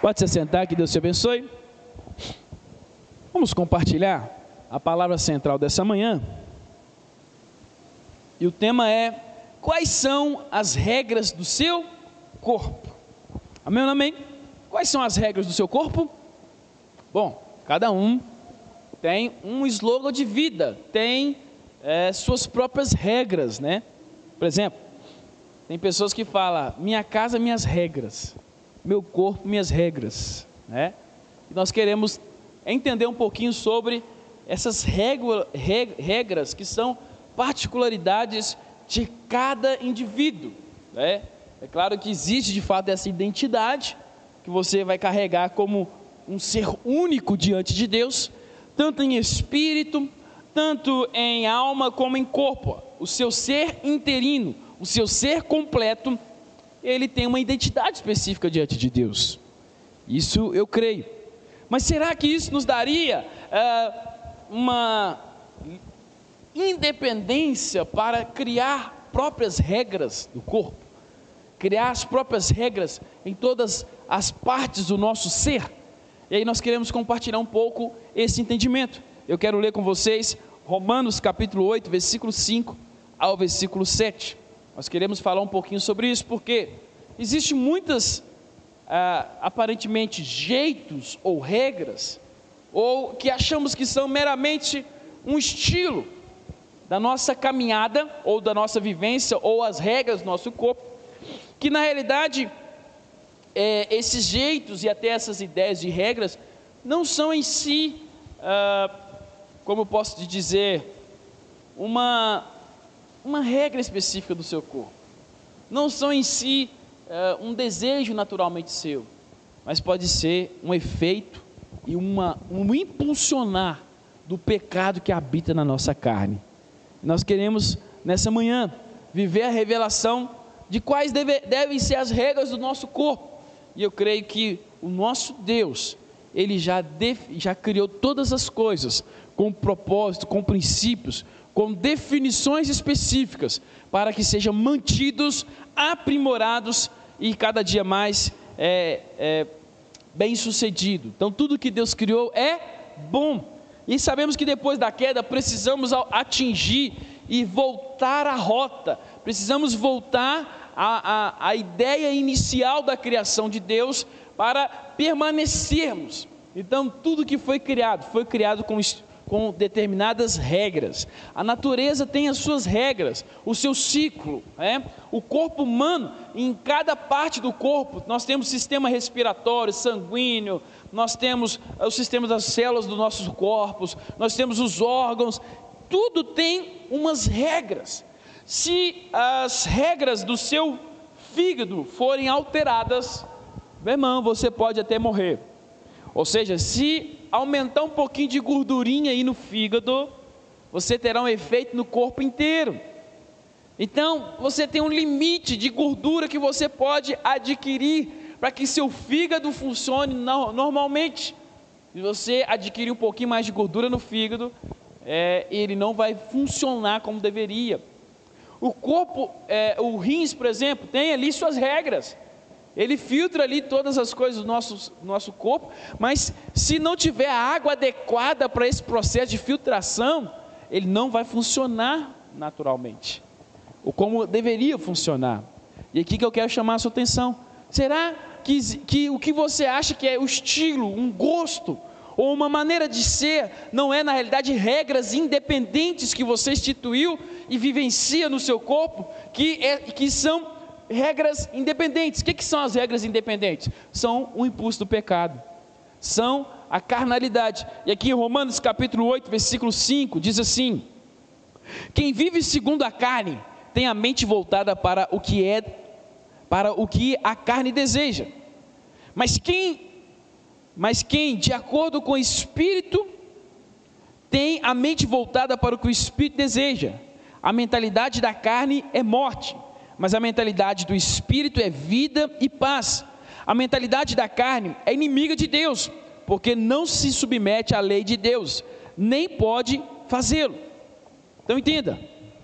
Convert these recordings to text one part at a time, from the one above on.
Pode se sentar, que Deus te abençoe. Vamos compartilhar a palavra central dessa manhã. E o tema é: Quais são as regras do seu corpo? Amém ou amém? Quais são as regras do seu corpo? Bom, cada um tem um slogan de vida, tem é, suas próprias regras, né? Por exemplo, tem pessoas que falam: minha casa, minhas regras meu corpo, minhas regras, né? E nós queremos entender um pouquinho sobre essas regras que são particularidades de cada indivíduo, né? É claro que existe de fato essa identidade que você vai carregar como um ser único diante de Deus, tanto em espírito, tanto em alma como em corpo. O seu ser interino, o seu ser completo ele tem uma identidade específica diante de Deus. Isso eu creio. Mas será que isso nos daria é, uma independência para criar próprias regras do corpo? Criar as próprias regras em todas as partes do nosso ser? E aí nós queremos compartilhar um pouco esse entendimento. Eu quero ler com vocês Romanos capítulo 8, versículo 5 ao versículo 7. Nós queremos falar um pouquinho sobre isso, porque existem muitas, ah, aparentemente, jeitos ou regras, ou que achamos que são meramente um estilo da nossa caminhada, ou da nossa vivência, ou as regras do nosso corpo, que na realidade, é, esses jeitos e até essas ideias de regras, não são em si, ah, como posso dizer, uma uma regra específica do seu corpo. Não são em si uh, um desejo naturalmente seu, mas pode ser um efeito e uma, um impulsionar do pecado que habita na nossa carne. Nós queremos, nessa manhã, viver a revelação de quais deve, devem ser as regras do nosso corpo. E eu creio que o nosso Deus, Ele já, def, já criou todas as coisas com propósito, com princípios, com definições específicas, para que sejam mantidos, aprimorados e cada dia mais é, é, bem sucedido. Então, tudo que Deus criou é bom. E sabemos que depois da queda precisamos atingir e voltar à rota, precisamos voltar à, à, à ideia inicial da criação de Deus para permanecermos. Então, tudo que foi criado, foi criado com com determinadas regras. A natureza tem as suas regras, o seu ciclo. Né? O corpo humano, em cada parte do corpo, nós temos sistema respiratório, sanguíneo, nós temos eh, o sistema das células dos nossos corpos, nós temos os órgãos, tudo tem umas regras. Se as regras do seu fígado forem alteradas, meu irmão, você pode até morrer. Ou seja, se aumentar um pouquinho de gordurinha aí no fígado, você terá um efeito no corpo inteiro. Então, você tem um limite de gordura que você pode adquirir para que seu fígado funcione normalmente. Se você adquirir um pouquinho mais de gordura no fígado, é, ele não vai funcionar como deveria. O corpo, é, o rins, por exemplo, tem ali suas regras. Ele filtra ali todas as coisas do nosso, nosso corpo, mas se não tiver a água adequada para esse processo de filtração, ele não vai funcionar naturalmente, ou como deveria funcionar. E aqui que eu quero chamar a sua atenção: será que, que o que você acha que é o estilo, um gosto, ou uma maneira de ser, não é na realidade regras independentes que você instituiu e vivencia no seu corpo, que, é, que são regras independentes. O que, que são as regras independentes? São o impulso do pecado, são a carnalidade. E aqui em Romanos capítulo 8, versículo 5, diz assim: Quem vive segundo a carne tem a mente voltada para o que é, para o que a carne deseja. Mas quem, mas quem de acordo com o Espírito tem a mente voltada para o que o Espírito deseja. A mentalidade da carne é morte mas a mentalidade do espírito é vida e paz. A mentalidade da carne é inimiga de Deus, porque não se submete à lei de Deus, nem pode fazê-lo. Então entenda,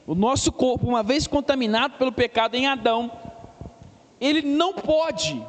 o nosso corpo, uma vez contaminado pelo pecado em Adão, ele não pode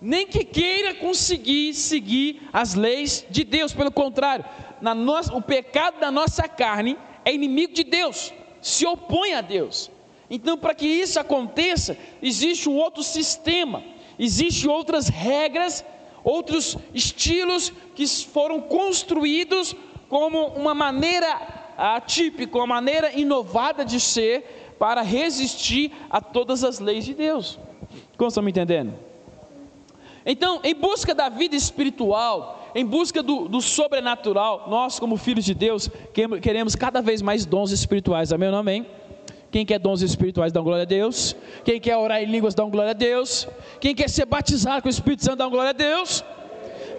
nem que queira conseguir seguir as leis de Deus. Pelo contrário, na nossa, o pecado da nossa carne é inimigo de Deus, se opõe a Deus. Então, para que isso aconteça, existe um outro sistema, existem outras regras, outros estilos que foram construídos como uma maneira atípica, uma maneira inovada de ser para resistir a todas as leis de Deus. Como estão me entendendo? Então, em busca da vida espiritual, em busca do, do, sobrenatural, nós, como filhos de Deus, queremos cada vez mais dons espirituais, amém ou amém? Quem quer dons espirituais, dá glória a Deus. Quem quer orar em línguas, dá glória a Deus. Quem quer ser batizado com o Espírito Santo, dá glória a Deus.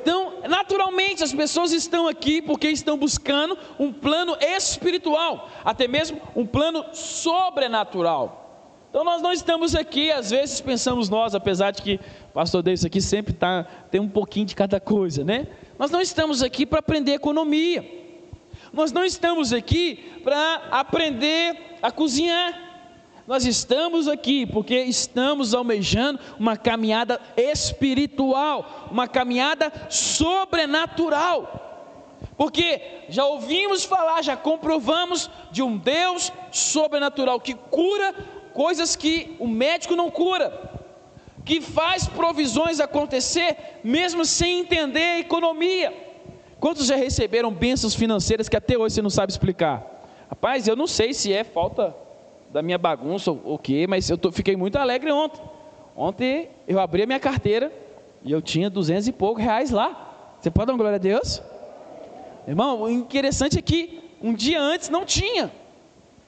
Então, naturalmente, as pessoas estão aqui porque estão buscando um plano espiritual, até mesmo um plano sobrenatural. Então, nós não estamos aqui, às vezes pensamos nós, apesar de que o pastor Deus aqui sempre tá, tem um pouquinho de cada coisa, né? Nós não estamos aqui para aprender economia. Nós não estamos aqui para aprender a cozinhar. Nós estamos aqui porque estamos almejando uma caminhada espiritual, uma caminhada sobrenatural. Porque já ouvimos falar, já comprovamos de um Deus sobrenatural que cura coisas que o médico não cura, que faz provisões acontecer mesmo sem entender a economia. Quantos já receberam bênçãos financeiras que até hoje você não sabe explicar? Rapaz, eu não sei se é falta da minha bagunça ou o quê, mas eu tô, fiquei muito alegre ontem. Ontem eu abri a minha carteira e eu tinha duzentos e poucos reais lá. Você pode dar uma glória a Deus? Irmão, o interessante é que um dia antes não tinha.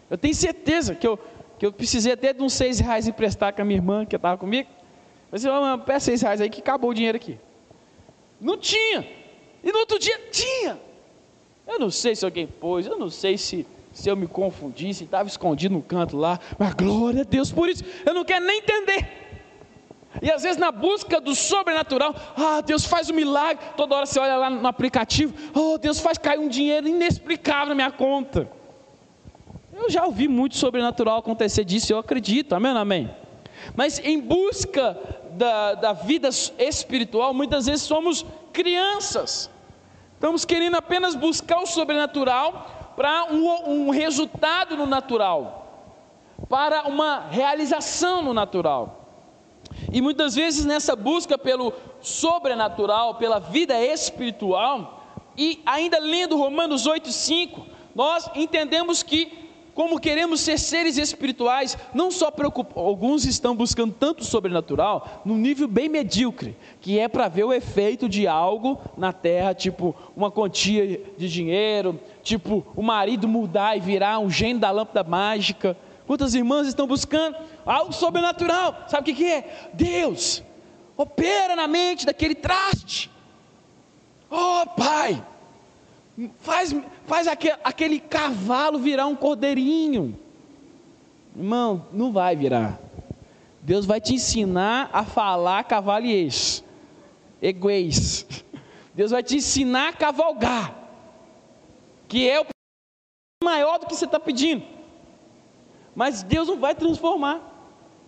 Eu tenho certeza que eu, que eu precisei até de uns seis reais emprestar com a minha irmã que estava comigo. Mas eu peço seis reais aí que acabou o dinheiro aqui. Não tinha. E no outro dia tinha. Eu não sei se alguém pôs, eu não sei se se eu me confundisse, estava escondido no canto lá, mas glória a Deus por isso, eu não quero nem entender. E às vezes na busca do sobrenatural, ah, Deus faz um milagre, toda hora você olha lá no aplicativo, oh, Deus faz cair um dinheiro inexplicável na minha conta. Eu já ouvi muito sobrenatural acontecer disso, eu acredito, amém amém? Mas em busca da, da vida espiritual, muitas vezes somos crianças, estamos querendo apenas buscar o sobrenatural, para um, um resultado no natural, para uma realização no natural. E muitas vezes nessa busca pelo sobrenatural, pela vida espiritual, e ainda lendo Romanos 8,5, nós entendemos que como queremos ser seres espirituais, não só preocupar, alguns estão buscando tanto sobrenatural, num nível bem medíocre, que é para ver o efeito de algo na terra, tipo uma quantia de dinheiro, tipo o marido mudar e virar um gênio da lâmpada mágica. Quantas irmãs estão buscando algo sobrenatural? Sabe o que, que é? Deus opera na mente daquele traste. Oh, Pai, Faz, faz aquele, aquele cavalo virar um cordeirinho. Irmão, não vai virar. Deus vai te ensinar a falar cavaliês, eguês. Deus vai te ensinar a cavalgar, que é o maior do que você está pedindo. Mas Deus não vai transformar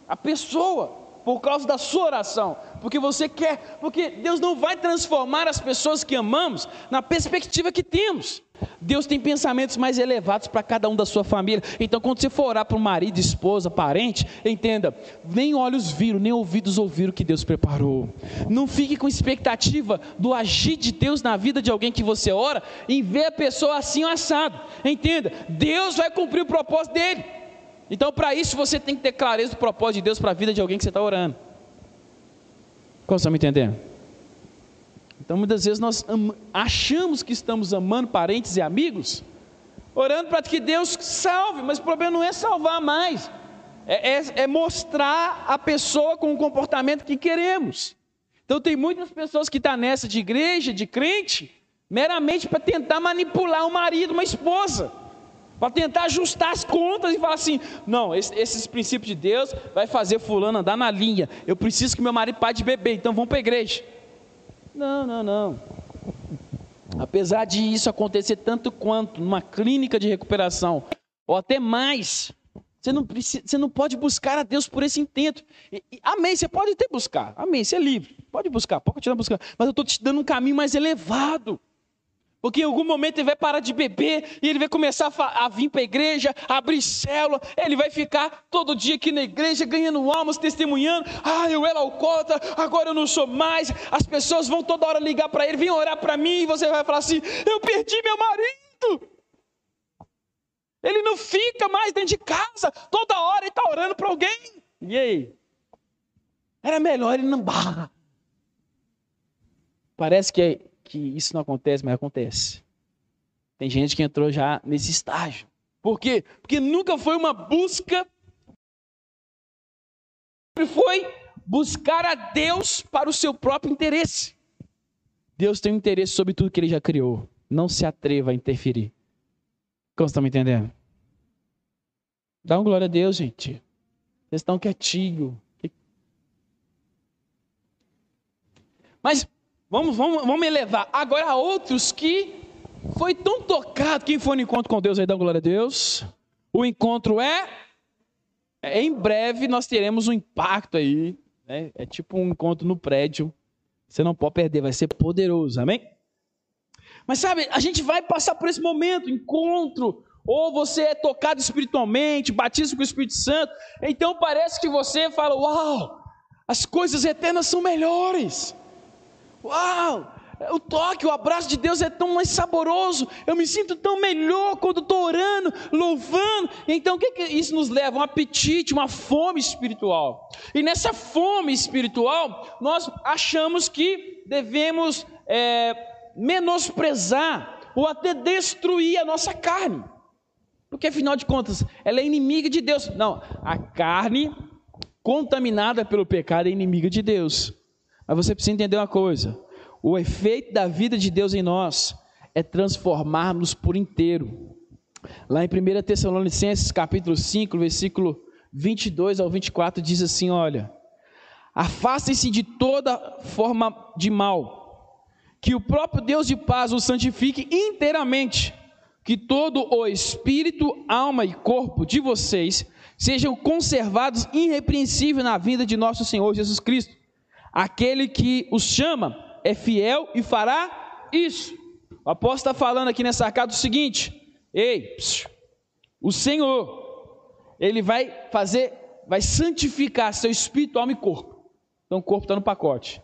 a pessoa por causa da sua oração, porque você quer, porque Deus não vai transformar as pessoas que amamos na perspectiva que temos. Deus tem pensamentos mais elevados para cada um da sua família. Então, quando você for orar para o marido, esposa, parente, entenda: nem olhos viram, nem ouvidos ouviram o que Deus preparou. Não fique com expectativa do agir de Deus na vida de alguém que você ora, em ver a pessoa assim assado. Entenda: Deus vai cumprir o propósito dele. Então, para isso, você tem que ter clareza do propósito de Deus para a vida de alguém que você está orando. Como está me entendendo? Então, muitas vezes nós achamos que estamos amando parentes e amigos, orando para que Deus salve, mas o problema não é salvar mais, é, é, é mostrar a pessoa com o comportamento que queremos. Então, tem muitas pessoas que estão tá nessa de igreja, de crente, meramente para tentar manipular o marido, uma esposa para tentar ajustar as contas e falar assim: não, esses princípios de Deus vai fazer fulano andar na linha. Eu preciso que meu marido pare de beber, então vamos para a igreja. Não, não, não. Apesar de isso acontecer tanto quanto numa clínica de recuperação, ou até mais, Você não, precisa, você não pode buscar a Deus por esse intento. E, e, amém, você pode até buscar. Amém, você é livre. Pode buscar, pode continuar buscando. Mas eu estou te dando um caminho mais elevado. Porque em algum momento ele vai parar de beber e ele vai começar a, a vir para a igreja, abrir célula. Ele vai ficar todo dia aqui na igreja ganhando almas, testemunhando. Ah, eu era alcoólatra, agora eu não sou mais. As pessoas vão toda hora ligar para ele, vem orar para mim e você vai falar assim: Eu perdi meu marido. Ele não fica mais dentro de casa, toda hora ele está orando para alguém. E aí? Era melhor ele não barra. Parece que, que isso não acontece, mas acontece. Tem gente que entrou já nesse estágio. Por quê? Porque nunca foi uma busca, sempre foi buscar a Deus para o seu próprio interesse. Deus tem um interesse sobre tudo que ele já criou. Não se atreva a interferir. Como você está me entendendo? Dá um glória a Deus, gente. Vocês estão quietinhos. Mas vamos, vamos, vamos elevar. Agora há outros que foi tão tocado. Quem foi no encontro com Deus aí, dá glória a Deus. O encontro é, é em breve nós teremos um impacto aí. Né? É tipo um encontro no prédio. Você não pode perder, vai ser poderoso, amém? Mas sabe, a gente vai passar por esse momento, encontro, ou você é tocado espiritualmente, batismo com o Espírito Santo, então parece que você fala: Uau, as coisas eternas são melhores. Uau, o toque, o abraço de Deus é tão mais saboroso. Eu me sinto tão melhor quando estou orando, louvando. Então, o que, que isso nos leva? Um apetite, uma fome espiritual. E nessa fome espiritual, nós achamos que devemos é, menosprezar ou até destruir a nossa carne. Porque afinal de contas, ela é inimiga de Deus. Não, a carne contaminada pelo pecado é inimiga de Deus. Mas você precisa entender uma coisa: o efeito da vida de Deus em nós é transformar-nos por inteiro. Lá em 1 Tessalonicenses, capítulo 5, versículo 22 ao 24, diz assim: Olha, afastem-se de toda forma de mal, que o próprio Deus de paz os santifique inteiramente que todo o espírito, alma e corpo de vocês sejam conservados irrepreensíveis na vida de nosso Senhor Jesus Cristo. Aquele que os chama é fiel e fará isso. O apóstolo está falando aqui nessa carta o seguinte: ei, o Senhor, ele vai fazer, vai santificar seu espírito, alma e corpo. Então o corpo está no pacote.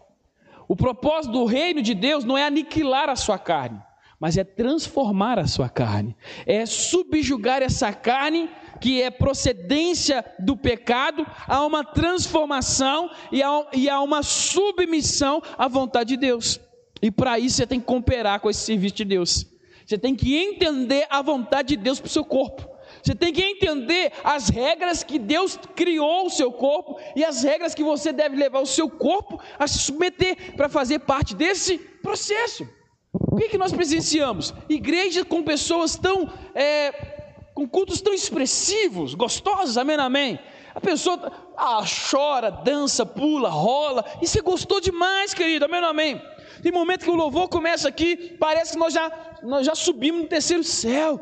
O propósito do reino de Deus não é aniquilar a sua carne, mas é transformar a sua carne, é subjugar essa carne que é procedência do pecado a uma transformação e a uma submissão à vontade de Deus. E para isso você tem que cooperar com esse serviço de Deus. Você tem que entender a vontade de Deus para o seu corpo. Você tem que entender as regras que Deus criou o seu corpo e as regras que você deve levar o seu corpo a se submeter para fazer parte desse processo. O que, que nós presenciamos? Igreja com pessoas tão. É, com cultos tão expressivos, gostosos, amém, amém. A pessoa ah, chora, dança, pula, rola. E você gostou demais, querido, amém, amém. Tem momento que o louvor começa aqui, parece que nós já, nós já subimos no terceiro céu.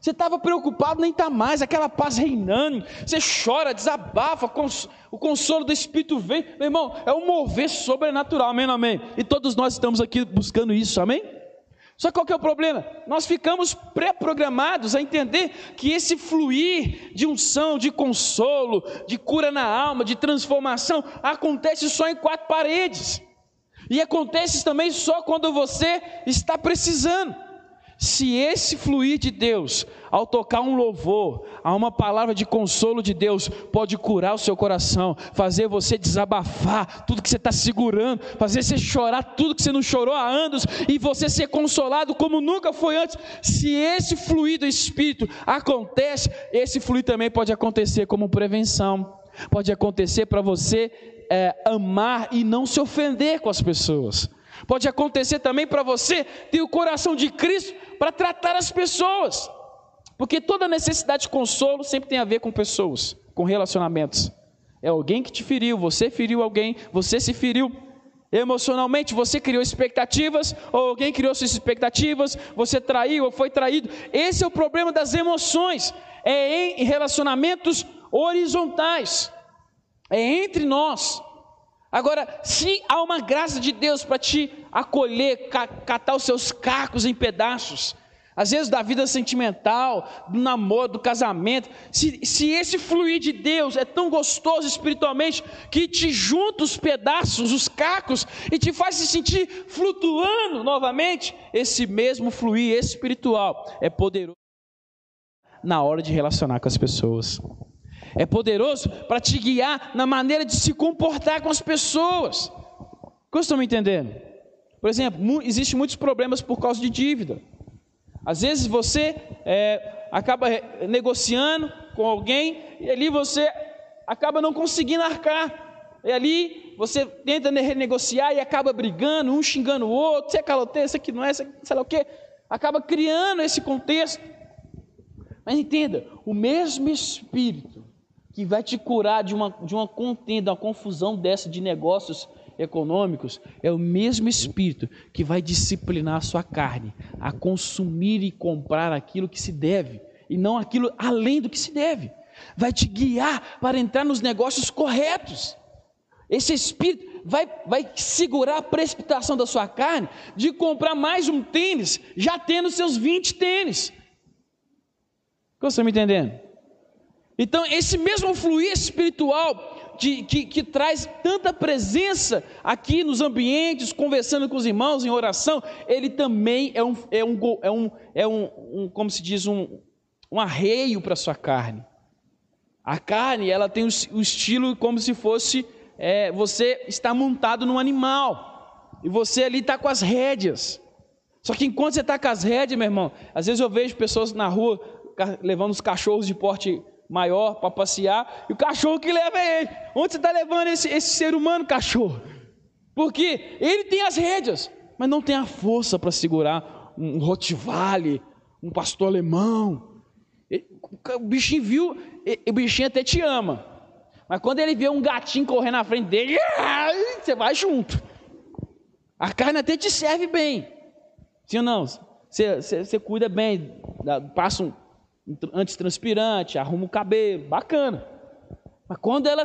Você estava preocupado, nem está mais, aquela paz reinando. Você chora, desabafa, cons o consolo do Espírito vem. Meu irmão, é um mover sobrenatural, amém, amém. E todos nós estamos aqui buscando isso, amém? Só qual que é o problema? Nós ficamos pré-programados a entender que esse fluir de unção, de consolo, de cura na alma, de transformação, acontece só em quatro paredes. E acontece também só quando você está precisando. Se esse fluir de Deus, ao tocar um louvor, a uma palavra de consolo de Deus, pode curar o seu coração, fazer você desabafar tudo que você está segurando, fazer você chorar tudo que você não chorou há anos e você ser consolado como nunca foi antes. Se esse fluir do Espírito acontece, esse fluir também pode acontecer como prevenção, pode acontecer para você é, amar e não se ofender com as pessoas. Pode acontecer também para você ter o coração de Cristo para tratar as pessoas. Porque toda necessidade de consolo sempre tem a ver com pessoas, com relacionamentos. É alguém que te feriu, você feriu alguém, você se feriu emocionalmente, você criou expectativas, ou alguém criou suas expectativas, você traiu ou foi traído. Esse é o problema das emoções. É em relacionamentos horizontais. É entre nós. Agora, se há uma graça de Deus para te acolher, catar os seus cacos em pedaços, às vezes da vida sentimental, do namoro, do casamento, se, se esse fluir de Deus é tão gostoso espiritualmente, que te junta os pedaços, os cacos, e te faz se sentir flutuando novamente, esse mesmo fluir espiritual é poderoso na hora de relacionar com as pessoas. É poderoso para te guiar na maneira de se comportar com as pessoas. Me entendendo? Por exemplo, existem muitos problemas por causa de dívida. Às vezes você é, acaba negociando com alguém e ali você acaba não conseguindo arcar. E ali você tenta renegociar e acaba brigando, um xingando o outro, você é caloteiro, você que não é, você sei lá o quê. Acaba criando esse contexto. Mas entenda, o mesmo Espírito que vai te curar de uma, de uma contenda, uma confusão dessa de negócios econômicos, é o mesmo Espírito que vai disciplinar a sua carne a consumir e comprar aquilo que se deve, e não aquilo além do que se deve. Vai te guiar para entrar nos negócios corretos. Esse Espírito vai, vai segurar a precipitação da sua carne de comprar mais um tênis, já tendo seus 20 tênis. Você está me entendendo? Então, esse mesmo fluir espiritual de, que, que traz tanta presença aqui nos ambientes, conversando com os irmãos em oração, ele também é um, é um, é um, é um, um como se diz, um, um arreio para a sua carne. A carne, ela tem o, estilo como se fosse é, você está montado num animal e você ali está com as rédeas. Só que enquanto você está com as rédeas, meu irmão, às vezes eu vejo pessoas na rua levando os cachorros de porte maior para passear, e o cachorro que leva é ele. Onde você está levando esse, esse ser humano, cachorro? Porque ele tem as rédeas, mas não tem a força para segurar um Rottweiler, um pastor alemão. O bichinho viu, o bichinho até te ama. Mas quando ele vê um gatinho correndo na frente dele, você vai junto. A carne até te serve bem. Sim ou não? Você, você, você cuida bem, passa um, antitranspirante, arruma o cabelo, bacana. Mas quando ela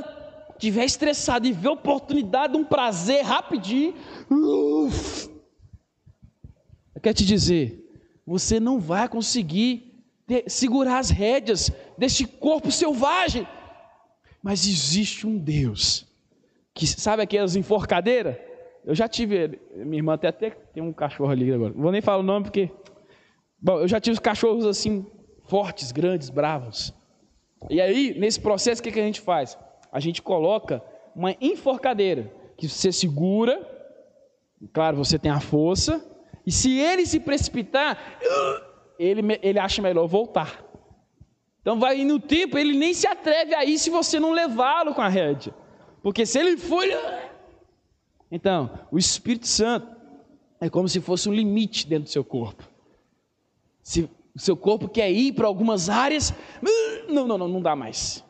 estiver estressada e ver a oportunidade, um prazer rapidinho, uf, eu quero te dizer, você não vai conseguir ter, segurar as rédeas deste corpo selvagem. Mas existe um Deus que sabe aquelas enforcadeiras? Eu já tive, minha irmã até, até tem um cachorro ali agora. Não vou nem falar o nome porque Bom, eu já tive cachorros assim fortes, grandes, bravos. E aí, nesse processo, o que, que a gente faz? A gente coloca uma enforcadeira, que você segura, claro, você tem a força, e se ele se precipitar, ele, ele acha melhor voltar. Então vai no tempo, ele nem se atreve a ir se você não levá-lo com a rédea. Porque se ele for. Então, o Espírito Santo é como se fosse um limite dentro do seu corpo. Se seu corpo quer ir para algumas áreas, não, não, não, não dá mais.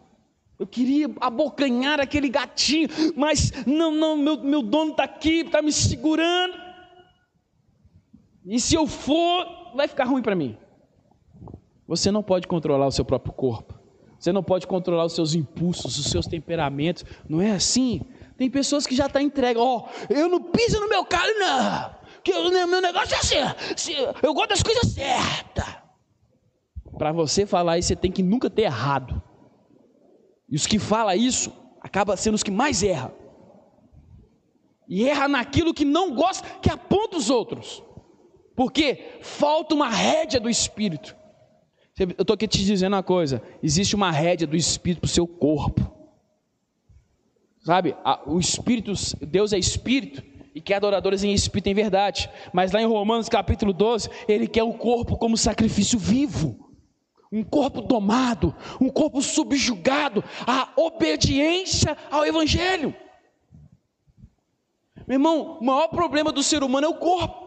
Eu queria abocanhar aquele gatinho, mas não, não, meu, meu dono está aqui, está me segurando. E se eu for, vai ficar ruim para mim. Você não pode controlar o seu próprio corpo. Você não pode controlar os seus impulsos, os seus temperamentos. Não é assim? Tem pessoas que já estão tá entregues. Ó, oh, eu não piso no meu carro, não. Que o meu negócio é assim. Eu gosto das coisas certas. Para você falar isso, você tem que nunca ter errado. E os que falam isso, acaba sendo os que mais erram. E erra naquilo que não gosta, que aponta os outros. Porque falta uma rédea do Espírito. Eu estou aqui te dizendo uma coisa: existe uma rédea do Espírito para o seu corpo. Sabe, o Espírito, Deus é Espírito e quer adoradores em Espírito em verdade. Mas lá em Romanos capítulo 12, Ele quer o corpo como sacrifício vivo um corpo domado, um corpo subjugado à obediência ao Evangelho. Meu irmão, o maior problema do ser humano é o corpo.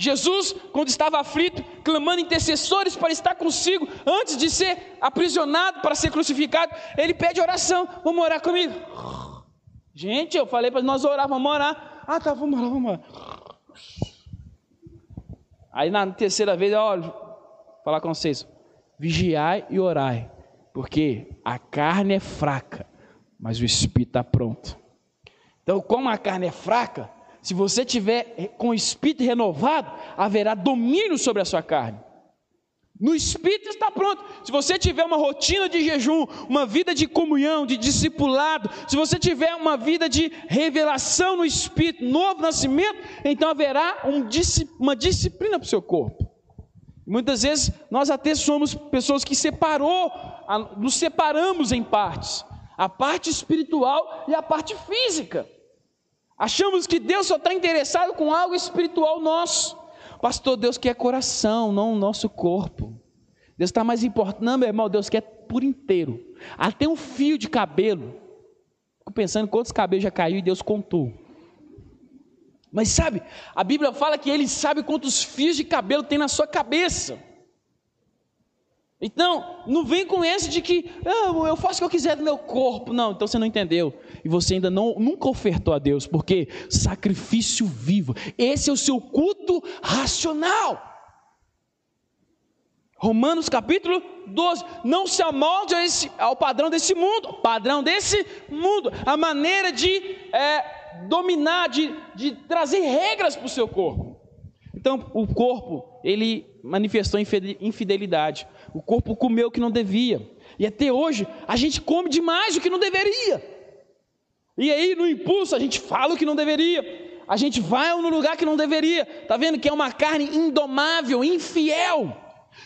Jesus, quando estava aflito, clamando intercessores para estar consigo, antes de ser aprisionado para ser crucificado, ele pede oração: Vamos orar comigo? Gente, eu falei para nós orar, vamos orar. Ah, tá, vamos orar, vamos orar. Aí na terceira vez, olha, falar com vocês, vigiai e orai, Porque a carne é fraca, mas o espírito está pronto. Então, como a carne é fraca, se você tiver com o espírito renovado, haverá domínio sobre a sua carne. No espírito está pronto. Se você tiver uma rotina de jejum, uma vida de comunhão, de discipulado, se você tiver uma vida de revelação no espírito, novo nascimento, então haverá um, uma disciplina para o seu corpo. Muitas vezes nós até somos pessoas que separou, nos separamos em partes, a parte espiritual e a parte física. Achamos que Deus só está interessado com algo espiritual nosso. Pastor, Deus quer coração, não o nosso corpo. Deus está mais importante. Não, meu irmão, Deus quer por inteiro. Até um fio de cabelo. Fico pensando quantos cabelos já caiu e Deus contou. Mas sabe, a Bíblia fala que Ele sabe quantos fios de cabelo tem na sua cabeça. Então, não vem com esse de que ah, eu faço o que eu quiser do meu corpo. Não, então você não entendeu. E você ainda não, nunca ofertou a Deus, porque sacrifício vivo. Esse é o seu culto racional. Romanos capítulo 12. Não se amolde esse, ao padrão desse mundo. Padrão desse mundo. A maneira de é, dominar, de, de trazer regras para o seu corpo. Então, o corpo, ele manifestou infidelidade. O corpo comeu o que não devia. E até hoje, a gente come demais o que não deveria. E aí, no impulso, a gente fala o que não deveria. A gente vai no lugar que não deveria. Está vendo que é uma carne indomável, infiel.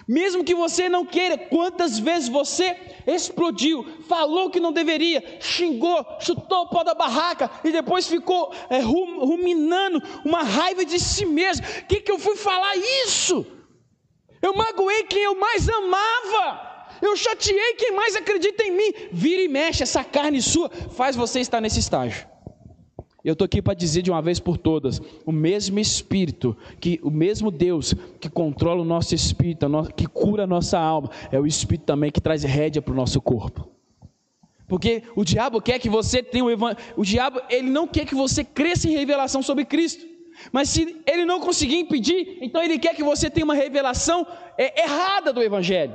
Mesmo que você não queira, quantas vezes você explodiu, falou que não deveria, xingou, chutou o pó da barraca e depois ficou é, ruminando uma raiva de si mesmo. O que, que eu fui falar isso? Eu magoei quem eu mais amava. Eu chateei quem mais acredita em mim. Vira e mexe, essa carne sua faz você estar nesse estágio. Eu estou aqui para dizer de uma vez por todas: o mesmo Espírito, que o mesmo Deus que controla o nosso espírito, que cura a nossa alma, é o Espírito também que traz rédea para o nosso corpo. Porque o diabo quer que você tenha o evangelho. O diabo, ele não quer que você cresça em revelação sobre Cristo. Mas se ele não conseguir impedir, então ele quer que você tenha uma revelação é, errada do Evangelho.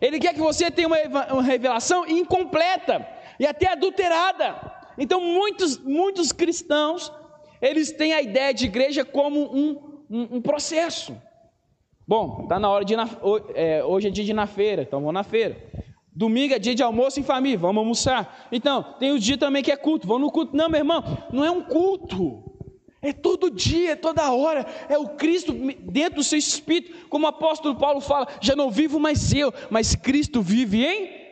Ele quer que você tenha uma, uma revelação incompleta e até adulterada. Então muitos, muitos cristãos, eles têm a ideia de igreja como um, um, um processo. Bom, está na hora de ir na, é, hoje é dia de ir na feira, então vamos na feira. Domingo é dia de almoço em família, vamos almoçar. Então, tem o dia também que é culto, vamos no culto. Não, meu irmão, não é um culto. É todo dia, é toda hora, é o Cristo dentro do seu espírito, como o apóstolo Paulo fala: já não vivo mais eu, mas Cristo vive em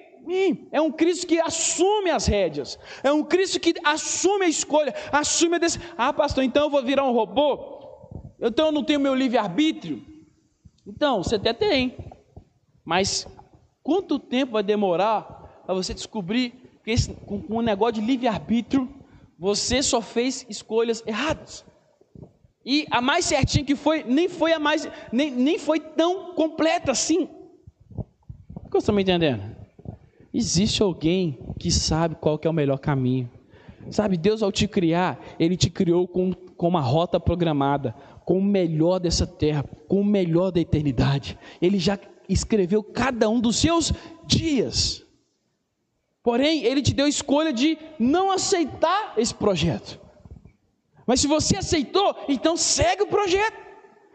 É um Cristo que assume as rédeas, é um Cristo que assume a escolha, assume a decisão. Ah, pastor, então eu vou virar um robô? Então eu não tenho meu livre-arbítrio? Então, você até tem, mas quanto tempo vai demorar para você descobrir que esse, com, com um negócio de livre-arbítrio você só fez escolhas erradas. E a mais certinha que foi, nem foi a mais, nem, nem foi tão completa assim. O que você está me entendendo? Existe alguém que sabe qual que é o melhor caminho. Sabe, Deus ao te criar, Ele te criou com, com uma rota programada, com o melhor dessa terra, com o melhor da eternidade. Ele já escreveu cada um dos seus dias. Porém, ele te deu a escolha de não aceitar esse projeto. Mas se você aceitou, então segue o projeto.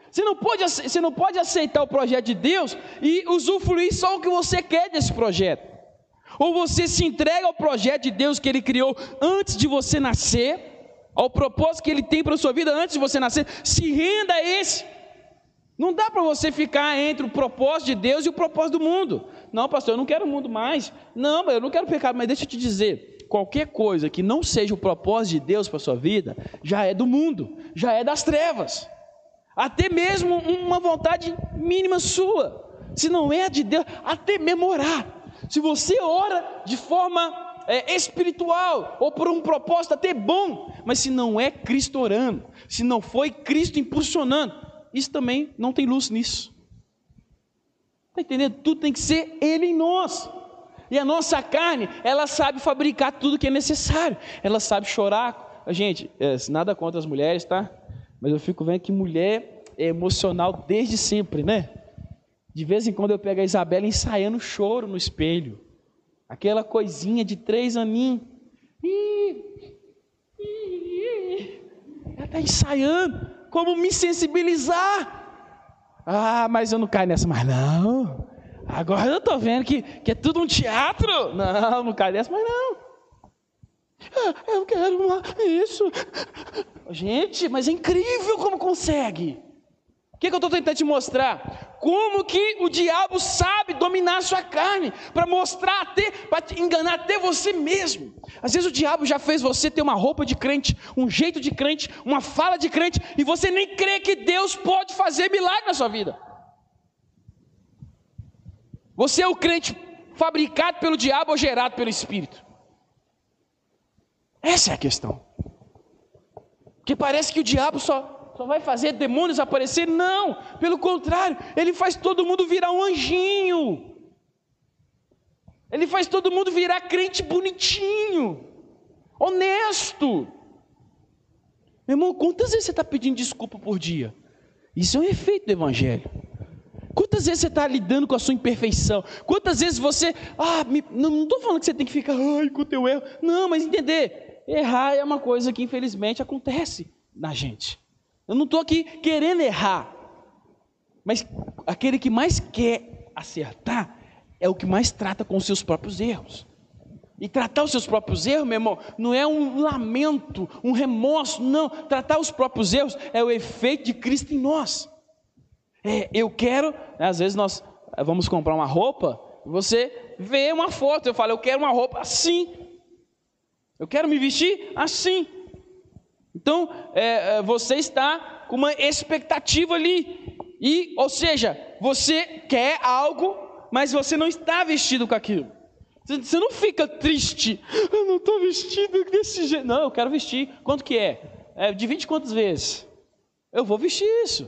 Você não pode, você não pode aceitar o projeto de Deus e usufruir só o que você quer desse projeto. Ou você se entrega ao projeto de Deus que Ele criou antes de você nascer, ao propósito que Ele tem para a sua vida antes de você nascer, se renda a esse. Não dá para você ficar entre o propósito de Deus e o propósito do mundo. Não, pastor, eu não quero o mundo mais. Não, eu não quero pecado, mas deixa eu te dizer: qualquer coisa que não seja o propósito de Deus para a sua vida, já é do mundo, já é das trevas. Até mesmo uma vontade mínima sua. Se não é de Deus, até mesmo orar. Se você ora de forma é, espiritual ou por um propósito até bom, mas se não é Cristo orando, se não foi Cristo impulsionando, isso também não tem luz nisso. Está entendendo? Tudo tem que ser Ele em nós. E a nossa carne, ela sabe fabricar tudo que é necessário. Ela sabe chorar. Gente, é, nada contra as mulheres, tá? Mas eu fico vendo que mulher é emocional desde sempre, né? De vez em quando eu pego a Isabela ensaiando choro no espelho. aquela coisinha de três aninhos. Ela está ensaiando como me sensibilizar. Ah, mas eu não caio nessa mais não. Agora eu estou vendo que, que é tudo um teatro. Não, não caio nessa mais não. Ah, eu quero uma, isso. Gente, mas é incrível como consegue. O que, que eu estou tentando te mostrar? Como que o diabo sabe dominar a sua carne, para mostrar até, para enganar até você mesmo. Às vezes o diabo já fez você ter uma roupa de crente, um jeito de crente, uma fala de crente, e você nem crê que Deus pode fazer milagre na sua vida. Você é o crente fabricado pelo diabo ou gerado pelo Espírito? Essa é a questão. Porque parece que o diabo só, só vai fazer demônios aparecer. Não, pelo contrário, ele faz todo mundo virar um anjinho. Ele faz todo mundo virar crente bonitinho, honesto. Meu irmão, quantas vezes você está pedindo desculpa por dia? Isso é um efeito do Evangelho. Quantas vezes você está lidando com a sua imperfeição? Quantas vezes você. Ah, me, não estou falando que você tem que ficar ai, com o teu erro. Não, mas entender. Errar é uma coisa que infelizmente acontece na gente. Eu não estou aqui querendo errar, mas aquele que mais quer acertar é o que mais trata com os seus próprios erros. E tratar os seus próprios erros, meu irmão, não é um lamento, um remorso, não. Tratar os próprios erros é o efeito de Cristo em nós. É, eu quero, né, às vezes nós vamos comprar uma roupa, você vê uma foto, eu falo, eu quero uma roupa assim. Eu quero me vestir assim. Então, é, é, você está com uma expectativa ali. E, ou seja, você quer algo, mas você não está vestido com aquilo. Você não fica triste. Eu não estou vestido desse jeito. Não, eu quero vestir. Quanto que é? é de 20 quantas vezes? Eu vou vestir isso.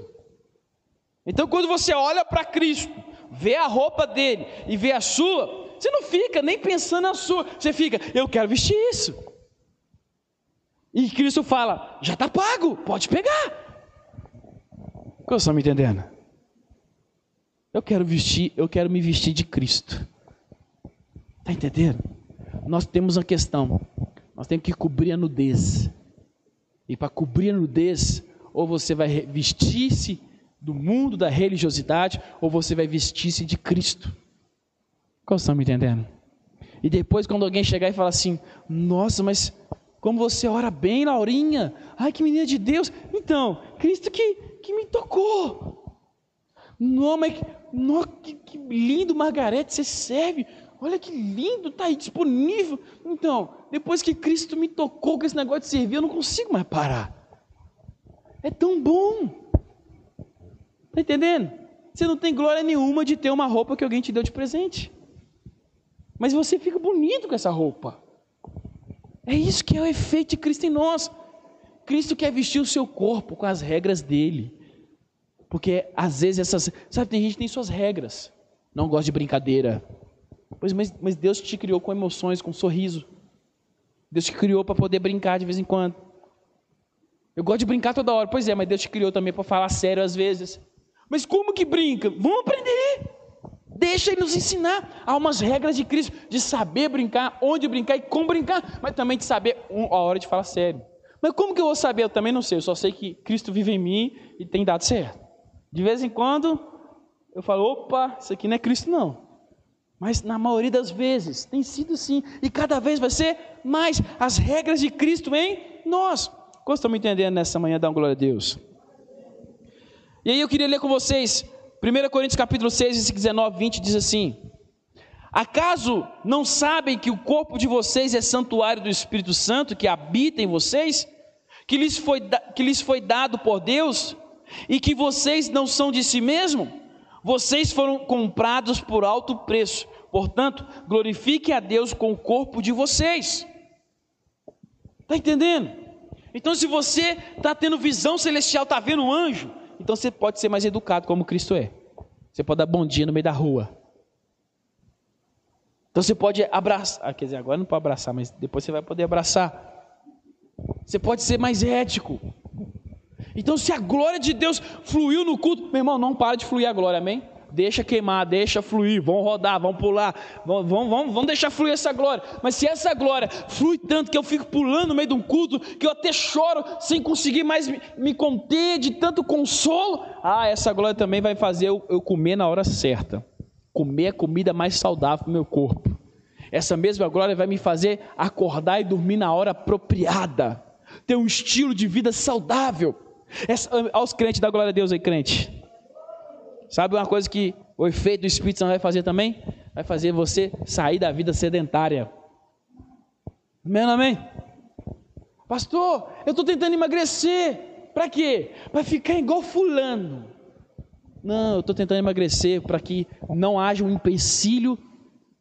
Então, quando você olha para Cristo, vê a roupa dele e vê a sua, você não fica nem pensando na sua, você fica, eu quero vestir isso. E Cristo fala, já está pago, pode pegar. Como estão me entendendo? Eu quero vestir, eu quero me vestir de Cristo. Está entendendo? Nós temos uma questão. Nós temos que cobrir a nudez. E para cobrir a nudez, ou você vai vestir-se do mundo da religiosidade, ou você vai vestir-se de Cristo. Como estão me entendendo? E depois, quando alguém chegar e falar assim: Nossa, mas como você ora bem, Laurinha, ai que menina de Deus. Então, Cristo que, que me tocou. Não, mas não, que, que lindo, Margarete, você serve. Olha que lindo, está aí disponível. Então, depois que Cristo me tocou com esse negócio de servir, eu não consigo mais parar. É tão bom. Está entendendo? Você não tem glória nenhuma de ter uma roupa que alguém te deu de presente. Mas você fica bonito com essa roupa. É isso que é o efeito de Cristo em nós. Cristo quer vestir o seu corpo com as regras dele. Porque às vezes essas. Sabe, tem gente que tem suas regras. Não gosta de brincadeira. Pois, mas, mas Deus te criou com emoções, com sorriso. Deus te criou para poder brincar de vez em quando. Eu gosto de brincar toda hora. Pois é, mas Deus te criou também para falar sério às vezes. Mas como que brinca? Vamos aprender. Deixa ele nos ensinar. Há umas regras de Cristo, de saber brincar, onde brincar e como brincar, mas também de saber a hora de falar sério. Mas como que eu vou saber? Eu também não sei, eu só sei que Cristo vive em mim e tem dado certo. De vez em quando, eu falo, opa, isso aqui não é Cristo não. Mas na maioria das vezes tem sido assim, e cada vez vai ser mais as regras de Cristo em nós. Como estão me entendendo nessa manhã? Dá uma glória a Deus. E aí eu queria ler com vocês 1 Coríntios capítulo 6, versículo 19, 20 diz assim: Acaso não sabem que o corpo de vocês é santuário do Espírito Santo que habita em vocês, que lhes foi, que lhes foi dado por Deus, e que vocês não são de si mesmo? Vocês foram comprados por alto preço, portanto, glorifiquem a Deus com o corpo de vocês. Está entendendo? Então, se você está tendo visão celestial, está vendo um anjo, então você pode ser mais educado como Cristo é. Você pode dar bom dia no meio da rua. Então você pode abraçar, ah, quer dizer, agora não pode abraçar, mas depois você vai poder abraçar. Você pode ser mais ético. Então, se a glória de Deus fluiu no culto, meu irmão, não para de fluir a glória, amém? Deixa queimar, deixa fluir, vão rodar, vão pular, vão, vão, vão, deixar fluir essa glória. Mas se essa glória flui tanto que eu fico pulando no meio de um culto, que eu até choro sem conseguir mais me, me conter de tanto consolo, ah, essa glória também vai fazer eu, eu comer na hora certa. Comer a comida mais saudável para o meu corpo. Essa mesma glória vai me fazer acordar e dormir na hora apropriada. Ter um estilo de vida saudável. Essa, aos crentes, dá glória a Deus aí, crente. Sabe uma coisa que o efeito do Espírito Santo vai fazer também? Vai fazer você sair da vida sedentária. Amém, amém? Pastor, eu estou tentando emagrecer. Para quê? Para ficar igual fulano. Não, eu estou tentando emagrecer para que não haja um empecilho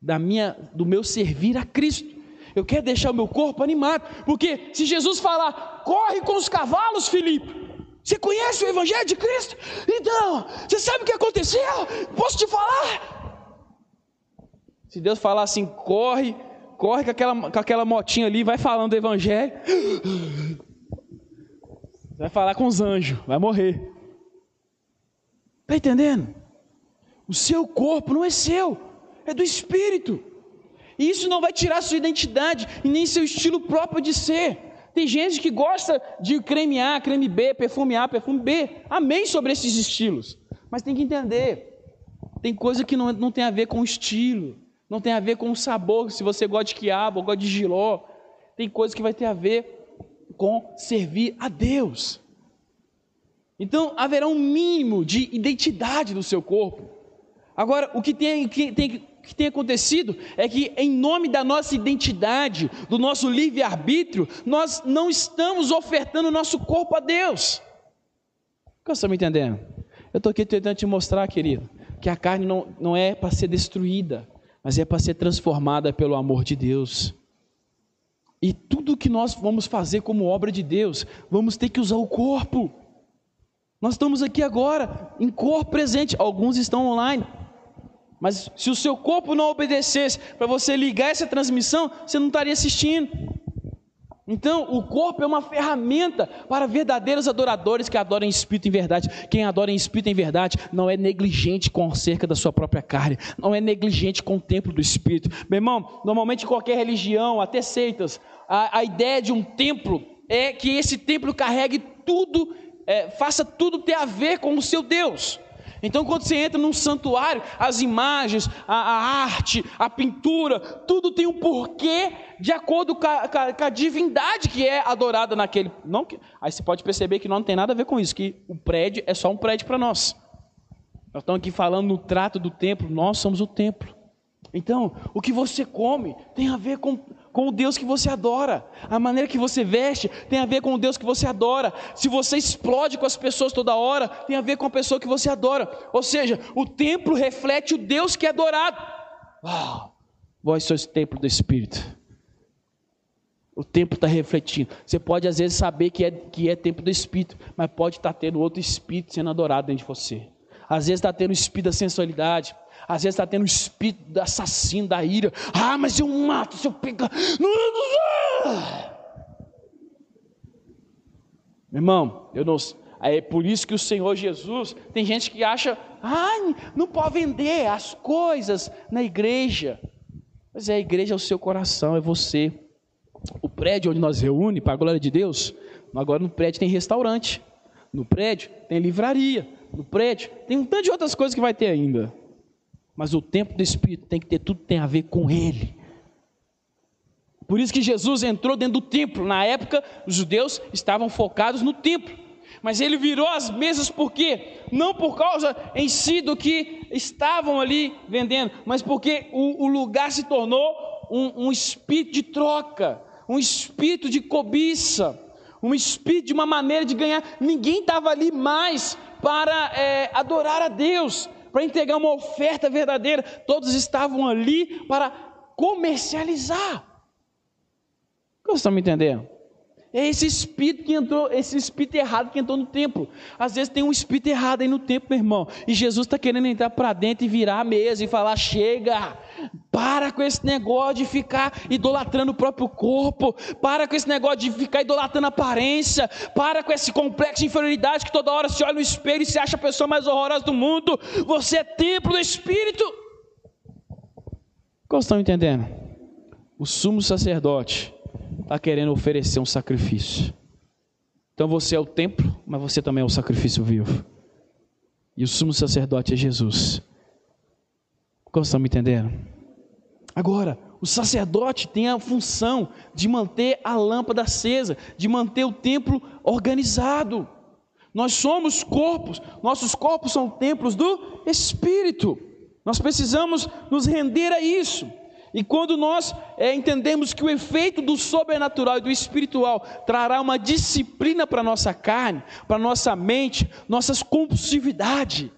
da minha, do meu servir a Cristo. Eu quero deixar o meu corpo animado, porque se Jesus falar, corre com os cavalos, Felipe, você conhece o Evangelho de Cristo? Então, você sabe o que aconteceu? Posso te falar? Se Deus falar assim, corre, corre com aquela, com aquela motinha ali, vai falando do Evangelho. Vai falar com os anjos, vai morrer. Está entendendo? O seu corpo não é seu, é do Espírito. E isso não vai tirar sua identidade e nem seu estilo próprio de ser. Tem gente que gosta de creme A, creme B, perfume A, perfume B. Amém sobre esses estilos. Mas tem que entender. Tem coisa que não, não tem a ver com o estilo. Não tem a ver com o sabor, se você gosta de quiabo ou gosta de giló. Tem coisa que vai ter a ver com servir a Deus. Então haverá um mínimo de identidade do seu corpo. Agora, o que tem, que tem, que tem acontecido é que, em nome da nossa identidade, do nosso livre-arbítrio, nós não estamos ofertando o nosso corpo a Deus. Você está me entendendo? Eu estou aqui tentando te mostrar, querido, que a carne não, não é para ser destruída, mas é para ser transformada pelo amor de Deus. E tudo que nós vamos fazer como obra de Deus, vamos ter que usar o corpo. Nós estamos aqui agora, em corpo presente, alguns estão online. Mas se o seu corpo não obedecesse para você ligar essa transmissão, você não estaria assistindo. Então, o corpo é uma ferramenta para verdadeiros adoradores que adoram em espírito em verdade. Quem adora em espírito em verdade não é negligente com cerca da sua própria carne, não é negligente com o templo do espírito. Meu irmão, normalmente qualquer religião, até seitas, a, a ideia de um templo é que esse templo carregue tudo, é, faça tudo ter a ver com o seu Deus. Então, quando você entra num santuário, as imagens, a, a arte, a pintura, tudo tem um porquê de acordo com a, com a, divindade que é adorada naquele. Não aí você pode perceber que não tem nada a ver com isso, que o prédio é só um prédio para nós. Nós estamos aqui falando no trato do templo, nós somos o templo. Então, o que você come tem a ver com com o Deus que você adora. A maneira que você veste tem a ver com o Deus que você adora. Se você explode com as pessoas toda hora, tem a ver com a pessoa que você adora. Ou seja, o templo reflete o Deus que é adorado. Uau! Vós sois templo do Espírito. O templo está refletindo. Você pode às vezes saber que é, que é templo do Espírito, mas pode estar tá tendo outro Espírito sendo adorado dentro de você. Às vezes está tendo o Espírito da sensualidade às vezes está tendo o espírito do assassino, da ira. Ah, mas eu mato, se eu pegar. Meu irmão, eu não. É por isso que o Senhor Jesus, tem gente que acha, ah, não pode vender as coisas na igreja. Mas é a igreja é o seu coração, é você. O prédio onde nós reúne, para a glória de Deus, agora no prédio tem restaurante, no prédio tem livraria, no prédio tem um tanto de outras coisas que vai ter ainda. Mas o templo do Espírito tem que ter tudo tem a ver com Ele. Por isso que Jesus entrou dentro do templo. Na época, os judeus estavam focados no templo. Mas ele virou as mesas por quê? Não por causa em si do que estavam ali vendendo, mas porque o, o lugar se tornou um, um espírito de troca, um espírito de cobiça, um espírito de uma maneira de ganhar. Ninguém estava ali mais para é, adorar a Deus, para entregar uma oferta verdadeira, todos estavam ali para comercializar. Vocês estão me entendendo? É esse espírito que entrou, esse espírito errado que entrou no templo. Às vezes tem um espírito errado aí no templo, meu irmão. E Jesus está querendo entrar para dentro e virar a mesa e falar: chega, Para com esse negócio de ficar idolatrando o próprio corpo. Para com esse negócio de ficar idolatrando a aparência. Para com esse complexo de inferioridade que toda hora se olha no espelho e se acha a pessoa mais horrorosa do mundo. Você é templo do Espírito. Como estão entendendo? O sumo sacerdote está querendo oferecer um sacrifício. Então você é o templo, mas você também é o sacrifício vivo. E o sumo sacerdote é Jesus. Como estão me entendendo? Agora, o sacerdote tem a função de manter a lâmpada acesa, de manter o templo organizado. Nós somos corpos, nossos corpos são templos do Espírito. Nós precisamos nos render a isso. E quando nós é, entendemos que o efeito do sobrenatural e do espiritual trará uma disciplina para nossa carne, para nossa mente, nossas compulsividade.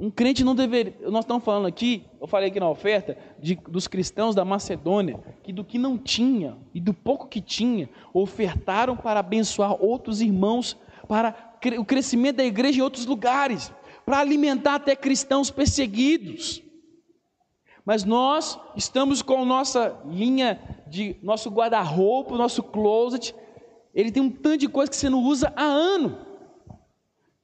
Um crente não deveria. Nós estamos falando aqui, eu falei aqui na oferta, de, dos cristãos da Macedônia, que do que não tinha e do pouco que tinha, ofertaram para abençoar outros irmãos, para o crescimento da igreja em outros lugares, para alimentar até cristãos perseguidos. Mas nós estamos com nossa linha de nosso guarda-roupa, nosso closet, ele tem um tanto de coisa que você não usa há ano.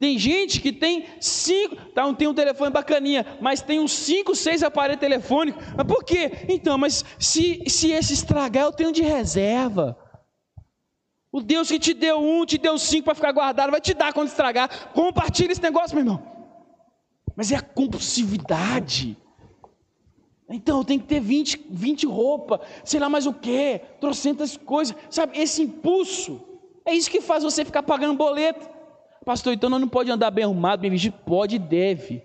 Tem gente que tem cinco, tá, tem um telefone bacaninha, mas tem uns cinco, seis aparelhos telefônicos. Mas por quê? Então, mas se, se esse estragar, eu tenho de reserva. O Deus que te deu um, te deu cinco para ficar guardado, vai te dar quando estragar. Compartilha esse negócio, meu irmão. Mas é a compulsividade. Então eu tenho que ter 20, 20 roupas, sei lá mais o que, trocentas coisas, sabe? Esse impulso, é isso que faz você ficar pagando boleto. Pastor, então não pode andar bem arrumado, bem vestido? Pode e deve,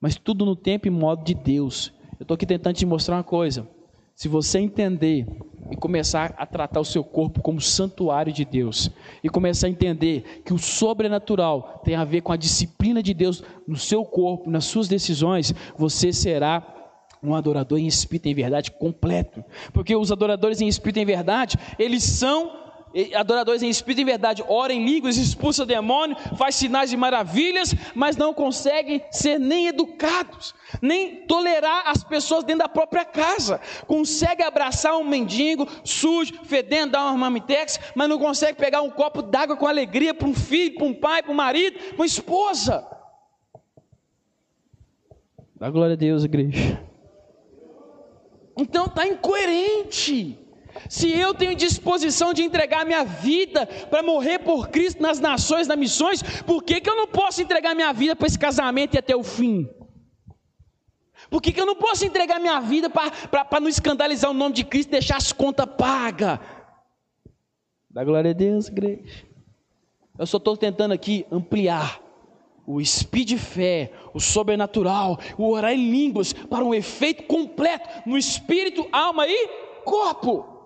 mas tudo no tempo e modo de Deus. Eu estou aqui tentando te mostrar uma coisa. Se você entender e começar a tratar o seu corpo como santuário de Deus, e começar a entender que o sobrenatural tem a ver com a disciplina de Deus no seu corpo, nas suas decisões, você será um adorador em espírito e em verdade completo. Porque os adoradores em espírito e em verdade, eles são adoradores em espírito e verdade, ora em línguas, expulsa demônio, faz sinais e maravilhas, mas não conseguem ser nem educados, nem tolerar as pessoas dentro da própria casa. Consegue abraçar um mendigo sujo, fedendo, dar uma mamitex, mas não consegue pegar um copo d'água com alegria para um filho, para um pai, para um marido, para uma esposa. Dá glória a Deus, igreja. Então está incoerente. Se eu tenho disposição de entregar minha vida para morrer por Cristo nas nações, nas missões, por que, que eu não posso entregar minha vida para esse casamento e até o fim? Por que, que eu não posso entregar minha vida para não escandalizar o nome de Cristo e deixar as contas pagas? Dá glória a Deus, igreja. Eu só estou tentando aqui ampliar o speed fé, o sobrenatural, o orar em línguas, para um efeito completo no espírito, alma e corpo.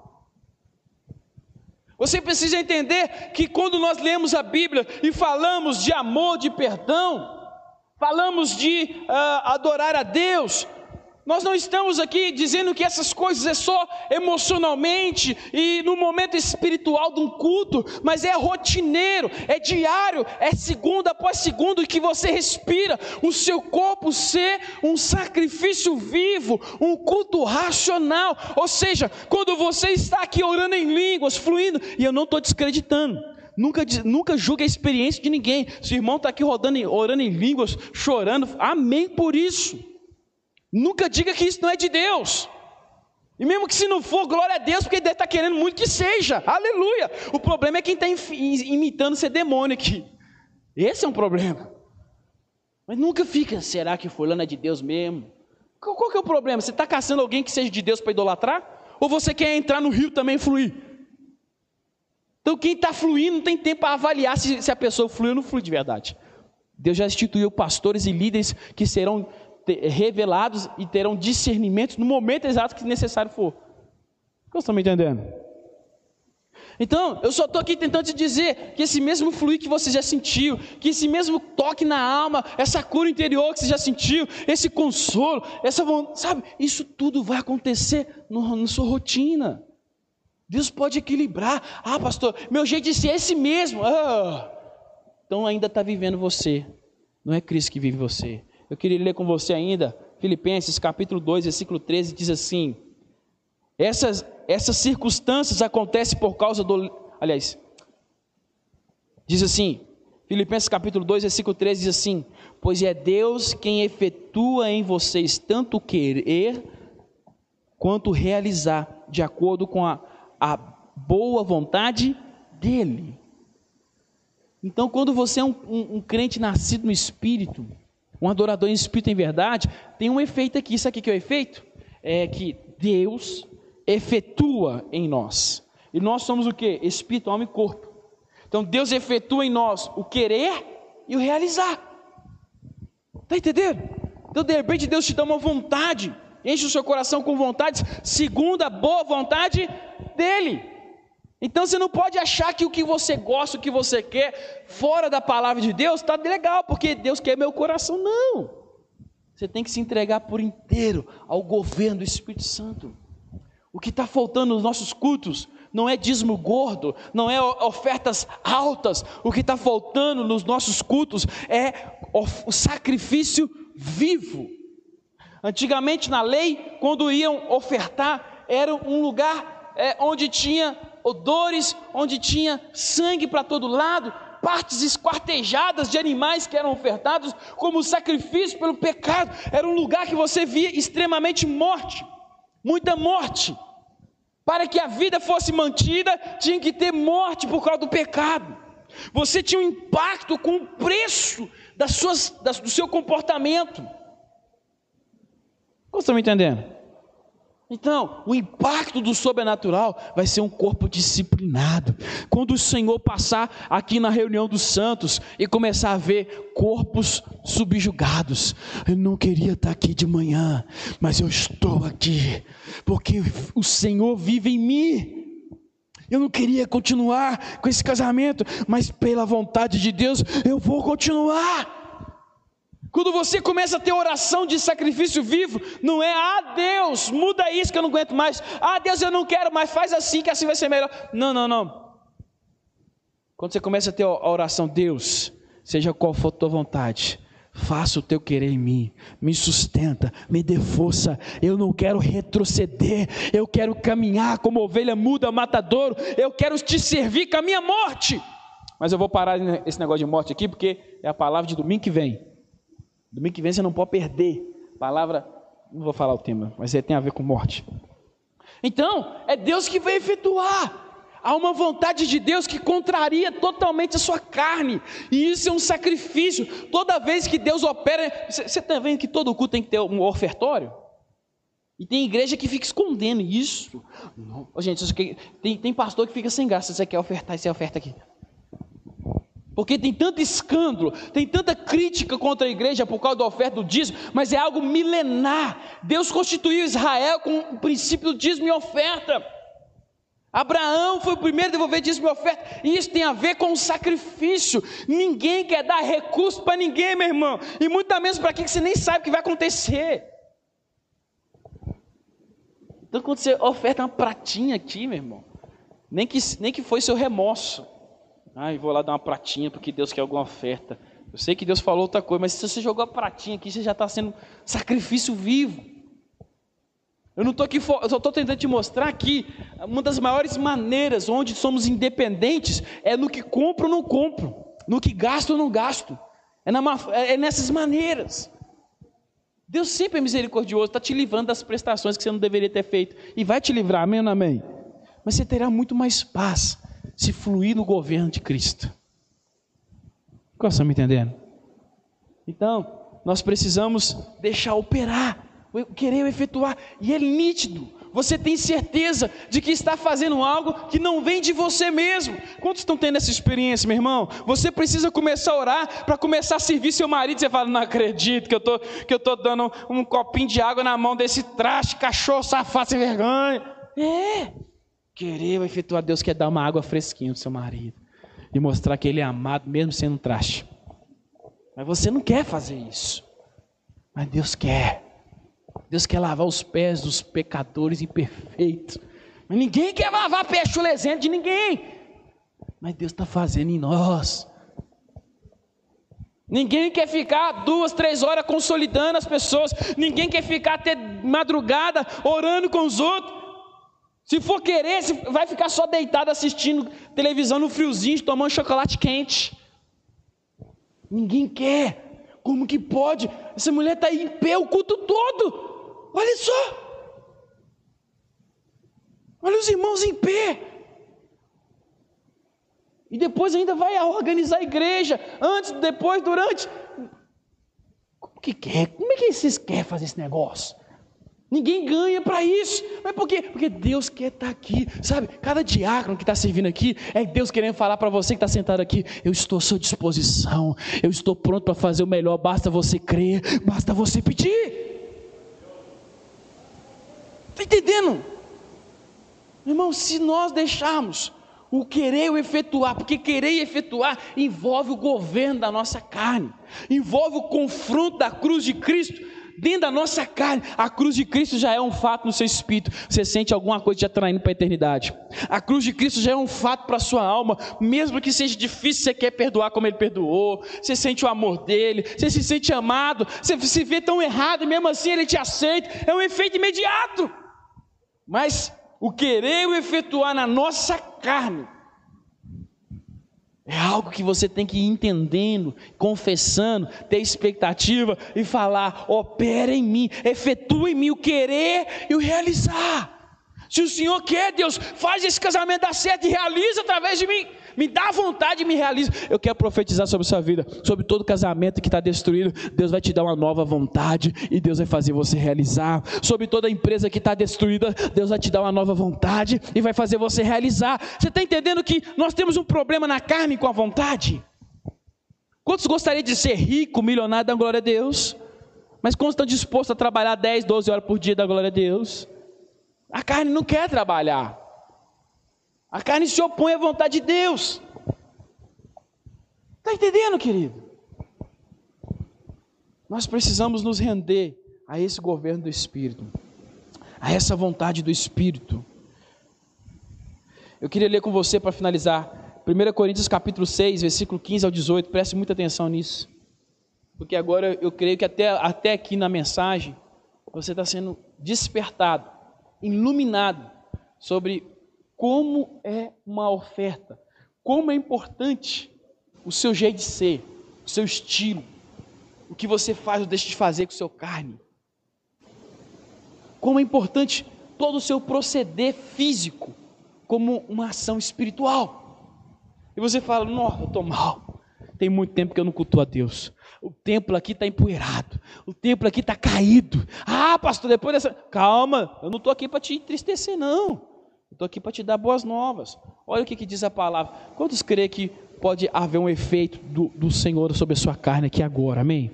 Você precisa entender que quando nós lemos a Bíblia e falamos de amor, de perdão, falamos de uh, adorar a Deus, nós não estamos aqui dizendo que essas coisas é só emocionalmente e no momento espiritual de um culto, mas é rotineiro, é diário, é segundo após segundo que você respira, o seu corpo ser um sacrifício vivo, um culto racional. Ou seja, quando você está aqui orando em línguas, fluindo, e eu não estou descreditando. Nunca, nunca julgue a experiência de ninguém. Se irmão está aqui rodando, orando em línguas, chorando, amém por isso. Nunca diga que isso não é de Deus. E mesmo que se não for, glória a Deus, porque deve estar querendo muito que seja. Aleluia. O problema é quem está imitando ser demônio aqui. Esse é um problema. Mas nunca fica, será que fulano é de Deus mesmo? Qual, qual que é o problema? Você está caçando alguém que seja de Deus para idolatrar? Ou você quer entrar no rio também e fluir? Então quem está fluindo não tem tempo para avaliar se, se a pessoa flui ou não flui de verdade. Deus já instituiu pastores e líderes que serão revelados e terão discernimento no momento exato que necessário for. Vocês estão me entendendo? Então, eu só estou aqui tentando te dizer que esse mesmo fluir que você já sentiu, que esse mesmo toque na alma, essa cura interior que você já sentiu, esse consolo, essa sabe, isso tudo vai acontecer no, na sua rotina. Deus pode equilibrar. Ah, pastor, meu jeito de ser é esse mesmo. Ah, então ainda está vivendo você. Não é Cristo que vive você. Eu queria ler com você ainda Filipenses capítulo 2, versículo 13, diz assim: essas, essas circunstâncias acontecem por causa do. Aliás, diz assim, Filipenses capítulo 2, versículo 13 diz assim: Pois é Deus quem efetua em vocês tanto querer quanto realizar, de acordo com a, a boa vontade dEle. Então, quando você é um, um, um crente nascido no Espírito, um adorador em Espírito em verdade, tem um efeito aqui. Isso aqui que é o efeito? É que Deus efetua em nós. E nós somos o que? Espírito, alma e corpo. Então Deus efetua em nós o querer e o realizar. Está entendendo? Então de repente Deus te dá uma vontade, enche o seu coração com vontades, segundo a boa vontade dEle. Então você não pode achar que o que você gosta, o que você quer, fora da palavra de Deus, está legal, porque Deus quer meu coração. Não. Você tem que se entregar por inteiro ao governo do Espírito Santo. O que está faltando nos nossos cultos não é dízimo gordo, não é ofertas altas. O que está faltando nos nossos cultos é o sacrifício vivo. Antigamente na lei, quando iam ofertar, era um lugar é, onde tinha odores, onde tinha sangue para todo lado, partes esquartejadas de animais que eram ofertados como sacrifício pelo pecado. Era um lugar que você via extremamente morte muita morte. Para que a vida fosse mantida, tinha que ter morte por causa do pecado. Você tinha um impacto com o preço das suas, das, do seu comportamento. Você está me entendendo? Então, o impacto do sobrenatural vai ser um corpo disciplinado. Quando o Senhor passar aqui na reunião dos santos e começar a ver corpos subjugados, eu não queria estar aqui de manhã, mas eu estou aqui, porque o Senhor vive em mim. Eu não queria continuar com esse casamento, mas pela vontade de Deus, eu vou continuar. Quando você começa a ter oração de sacrifício vivo, não é, ah Deus, muda isso que eu não aguento mais, ah Deus, eu não quero mais, faz assim que assim vai ser melhor. Não, não, não. Quando você começa a ter a oração, Deus, seja qual for a tua vontade, faça o teu querer em mim, me sustenta, me dê força. Eu não quero retroceder, eu quero caminhar como ovelha muda, matadouro, eu quero te servir com a minha morte. Mas eu vou parar esse negócio de morte aqui, porque é a palavra de domingo que vem. Domingo que vem você não pode perder. Palavra, não vou falar o tema, mas tem a ver com morte. Então, é Deus que vai efetuar. Há uma vontade de Deus que contraria totalmente a sua carne, e isso é um sacrifício. Toda vez que Deus opera, você está vendo que todo culto tem que ter um ofertório? E tem igreja que fica escondendo isso. Não. Gente, tem, tem pastor que fica sem graça. Você quer ofertar, você oferta aqui. Porque tem tanto escândalo, tem tanta crítica contra a igreja por causa da oferta do dízimo, mas é algo milenar. Deus constituiu Israel com o princípio do dízimo e oferta. Abraão foi o primeiro a devolver dízimo e oferta, e isso tem a ver com o sacrifício. Ninguém quer dar recurso para ninguém, meu irmão, e muito menos para quem que você nem sabe o que vai acontecer. Então, quando você oferta uma pratinha aqui, meu irmão, nem que, nem que foi seu remorso, Ai, vou lá dar uma pratinha porque Deus quer alguma oferta. Eu sei que Deus falou outra coisa, mas se você jogou a pratinha aqui, você já está sendo sacrifício vivo. Eu não estou aqui, eu só estou tentando te mostrar que uma das maiores maneiras onde somos independentes é no que compro ou não compro, no que gasto ou não gasto. É, na, é nessas maneiras. Deus sempre é misericordioso, está te livrando das prestações que você não deveria ter feito. E vai te livrar, amém ou amém? Mas você terá muito mais paz se fluir no governo de Cristo. Como estão me entendendo? Então, nós precisamos deixar operar, querer efetuar, e é nítido. Você tem certeza de que está fazendo algo que não vem de você mesmo. Quantos estão tendo essa experiência, meu irmão? Você precisa começar a orar para começar a servir seu marido. Você fala, não acredito que eu tô, que eu tô dando um copinho de água na mão desse traste, cachorro safado sem vergonha. É. Querer efetuar, Deus quer dar uma água fresquinha do seu marido e mostrar que ele é amado, mesmo sendo um traste. Mas você não quer fazer isso. Mas Deus quer. Deus quer lavar os pés dos pecadores imperfeitos. Mas ninguém quer lavar pé chulezento de ninguém. Mas Deus está fazendo em nós. Ninguém quer ficar duas, três horas consolidando as pessoas. Ninguém quer ficar até madrugada orando com os outros. Se for querer, vai ficar só deitado assistindo televisão no friozinho, tomando chocolate quente. Ninguém quer. Como que pode? Essa mulher está em pé o culto todo. Olha só. Olha os irmãos em pé. E depois ainda vai organizar a igreja, antes, depois, durante. Como que quer? Como é que vocês querem fazer esse negócio? Ninguém ganha para isso. Mas por quê? Porque Deus quer estar tá aqui, sabe? Cada diácono que está servindo aqui, é Deus querendo falar para você que está sentado aqui: eu estou à sua disposição, eu estou pronto para fazer o melhor, basta você crer, basta você pedir. Está entendendo? Irmão, se nós deixarmos o querer o efetuar, porque querer e efetuar envolve o governo da nossa carne, envolve o confronto da cruz de Cristo dentro da nossa carne. A cruz de Cristo já é um fato no seu espírito. Você sente alguma coisa te atraindo para a eternidade. A cruz de Cristo já é um fato para a sua alma, mesmo que seja difícil, você quer perdoar como ele perdoou. Você sente o amor dele, você se sente amado, você se vê tão errado e mesmo assim ele te aceita. É um efeito imediato. Mas o querer o efetuar na nossa carne é algo que você tem que ir entendendo, confessando, ter expectativa e falar: opera em mim, efetua em mim o querer e o realizar. Se o Senhor quer, Deus, faz esse casamento dar certo e realiza através de mim me dá vontade e me realiza. Eu quero profetizar sobre sua vida, sobre todo casamento que está destruído. Deus vai te dar uma nova vontade e Deus vai fazer você realizar. Sobre toda empresa que está destruída, Deus vai te dar uma nova vontade e vai fazer você realizar. Você está entendendo que nós temos um problema na carne com a vontade? Quantos gostariam de ser rico, milionário, da glória a Deus? Mas quantos estão dispostos a trabalhar 10, 12 horas por dia da glória a Deus? A carne não quer trabalhar. A carne se opõe à vontade de Deus. Está entendendo, querido? Nós precisamos nos render a esse governo do Espírito, a essa vontade do Espírito. Eu queria ler com você para finalizar 1 Coríntios capítulo 6, versículo 15 ao 18, preste muita atenção nisso. Porque agora eu creio que até, até aqui na mensagem você está sendo despertado, iluminado sobre como é uma oferta, como é importante o seu jeito de ser, o seu estilo, o que você faz ou deixa de fazer com o seu carne. Como é importante todo o seu proceder físico, como uma ação espiritual. E você fala, nossa, eu estou mal. Tem muito tempo que eu não cultuo a Deus. O templo aqui está empoeirado. O templo aqui está caído. Ah, pastor, depois dessa. Calma, eu não estou aqui para te entristecer, não. Estou aqui para te dar boas novas. Olha o que, que, diz a palavra. Quantos crê que pode haver um efeito do, do Senhor sobre a sua carne aqui agora? Amém?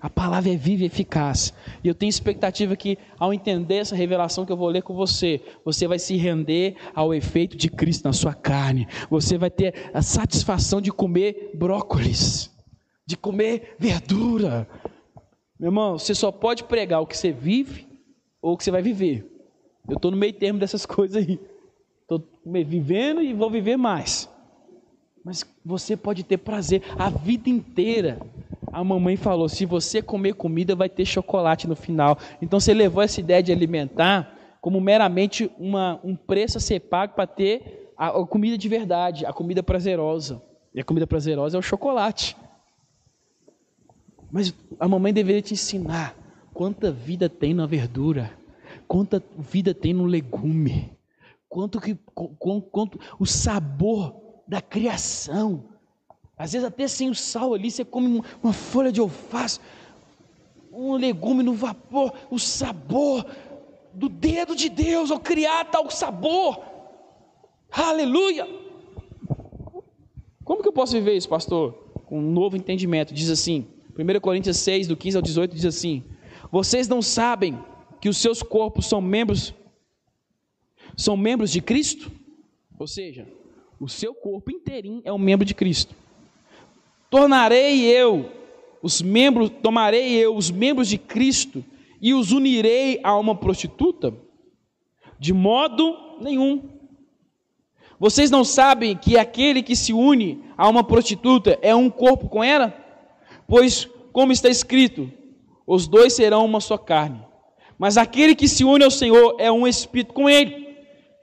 A palavra é viva e eficaz. E eu tenho expectativa que, ao entender essa revelação que eu vou ler com você, você vai se render ao efeito de Cristo na sua carne. Você vai ter a satisfação de comer brócolis, de comer verdura. Meu irmão, você só pode pregar o que você vive ou o que você vai viver. Eu estou no meio termo dessas coisas aí. Estou vivendo e vou viver mais. Mas você pode ter prazer a vida inteira. A mamãe falou: se você comer comida, vai ter chocolate no final. Então você levou essa ideia de alimentar como meramente uma, um preço a ser pago para ter a, a comida de verdade, a comida prazerosa. E a comida prazerosa é o chocolate. Mas a mamãe deveria te ensinar quanta vida tem na verdura, quanta vida tem no legume quanto que quanto o sabor da criação. Às vezes até sem o sal ali, você come uma folha de alface, um legume no vapor, o sabor do dedo de Deus ao criar tal sabor. Aleluia! Como que eu posso viver isso, pastor? Com um novo entendimento. Diz assim, 1 Coríntios 6, do 15 ao 18, diz assim: Vocês não sabem que os seus corpos são membros são membros de Cristo? Ou seja, o seu corpo inteirinho é um membro de Cristo. Tornarei eu os membros, tomarei eu os membros de Cristo e os unirei a uma prostituta? De modo nenhum. Vocês não sabem que aquele que se une a uma prostituta é um corpo com ela? Pois, como está escrito, os dois serão uma só carne. Mas aquele que se une ao Senhor é um espírito com ele.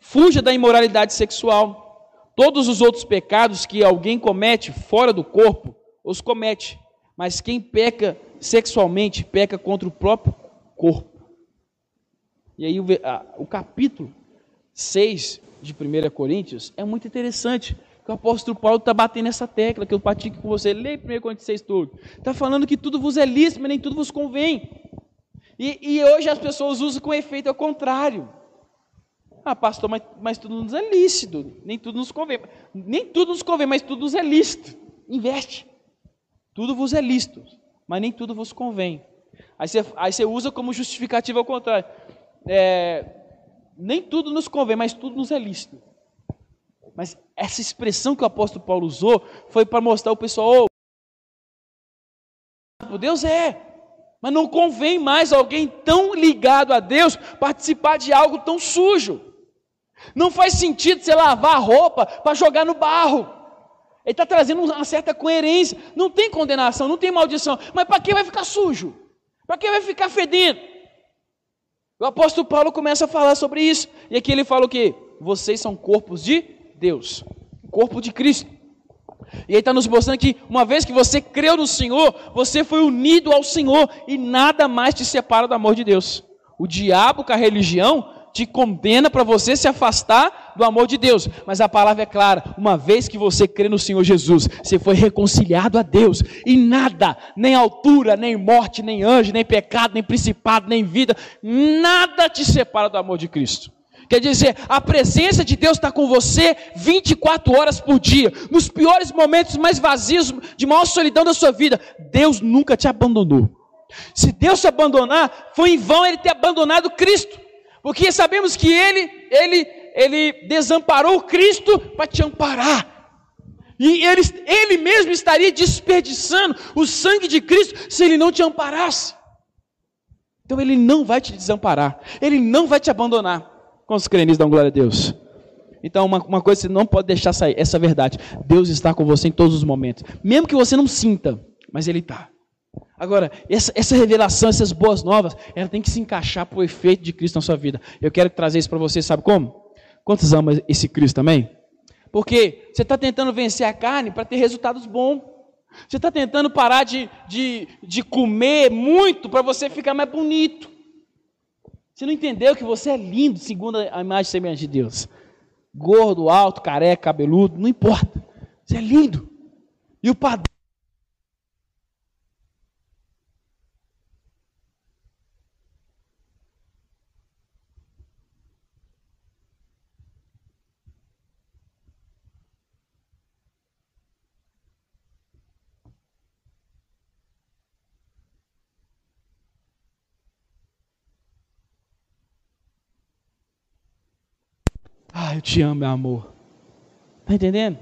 Fuja da imoralidade sexual. Todos os outros pecados que alguém comete fora do corpo, os comete. Mas quem peca sexualmente, peca contra o próprio corpo. E aí o, a, o capítulo 6 de 1 Coríntios é muito interessante. Que o apóstolo Paulo está batendo nessa tecla que eu pratico com você. Leia 1 Coríntios 6 todo. Está falando que tudo vos é lícito, mas nem tudo vos convém. E, e hoje as pessoas usam com efeito ao contrário. Ah, pastor, mas, mas tudo nos é lícito, nem tudo nos convém. Nem tudo nos convém, mas tudo nos é lícito. Investe. Tudo vos é lícito, mas nem tudo vos convém. Aí você, aí você usa como justificativa ao contrário. É, nem tudo nos convém, mas tudo nos é lícito. Mas essa expressão que o apóstolo Paulo usou foi para mostrar ao pessoal: oh, Deus é, mas não convém mais alguém tão ligado a Deus participar de algo tão sujo. Não faz sentido você lavar a roupa para jogar no barro. Ele está trazendo uma certa coerência. Não tem condenação, não tem maldição. Mas para que vai ficar sujo? Para que vai ficar fedendo? O apóstolo Paulo começa a falar sobre isso. E aqui ele fala o quê? Vocês são corpos de Deus, corpo de Cristo. E ele está nos mostrando que uma vez que você creu no Senhor, você foi unido ao Senhor e nada mais te separa do amor de Deus. O diabo com a religião te condena para você se afastar do amor de Deus. Mas a palavra é clara: uma vez que você crê no Senhor Jesus, você foi reconciliado a Deus, e nada, nem altura, nem morte, nem anjo, nem pecado, nem principado, nem vida, nada te separa do amor de Cristo. Quer dizer, a presença de Deus está com você 24 horas por dia, nos piores momentos mais vazios, de maior solidão da sua vida. Deus nunca te abandonou. Se Deus te abandonar, foi em vão ele ter abandonado Cristo, porque sabemos que ele, ele, ele desamparou Cristo para te amparar. E ele, ele mesmo estaria desperdiçando o sangue de Cristo se ele não te amparasse. Então ele não vai te desamparar, ele não vai te abandonar. Quantos creem nisso? Dão glória a Deus. Então, uma, uma coisa que você não pode deixar sair, essa verdade. Deus está com você em todos os momentos. Mesmo que você não sinta, mas Ele está. Agora, essa, essa, revelação, essas boas novas, ela tem que se encaixar para o efeito de Cristo na sua vida. Eu quero trazer isso para você, sabe como? Quantos amam esse Cristo também? Porque você está tentando vencer a carne para ter resultados bons. Você está tentando parar de, de, de comer muito para você ficar mais bonito. Você não entendeu que você é lindo segundo a imagem e de Deus. Gordo, alto, careca, cabeludo, não importa. Você é lindo. E o padrão te amo, meu amor. Está entendendo?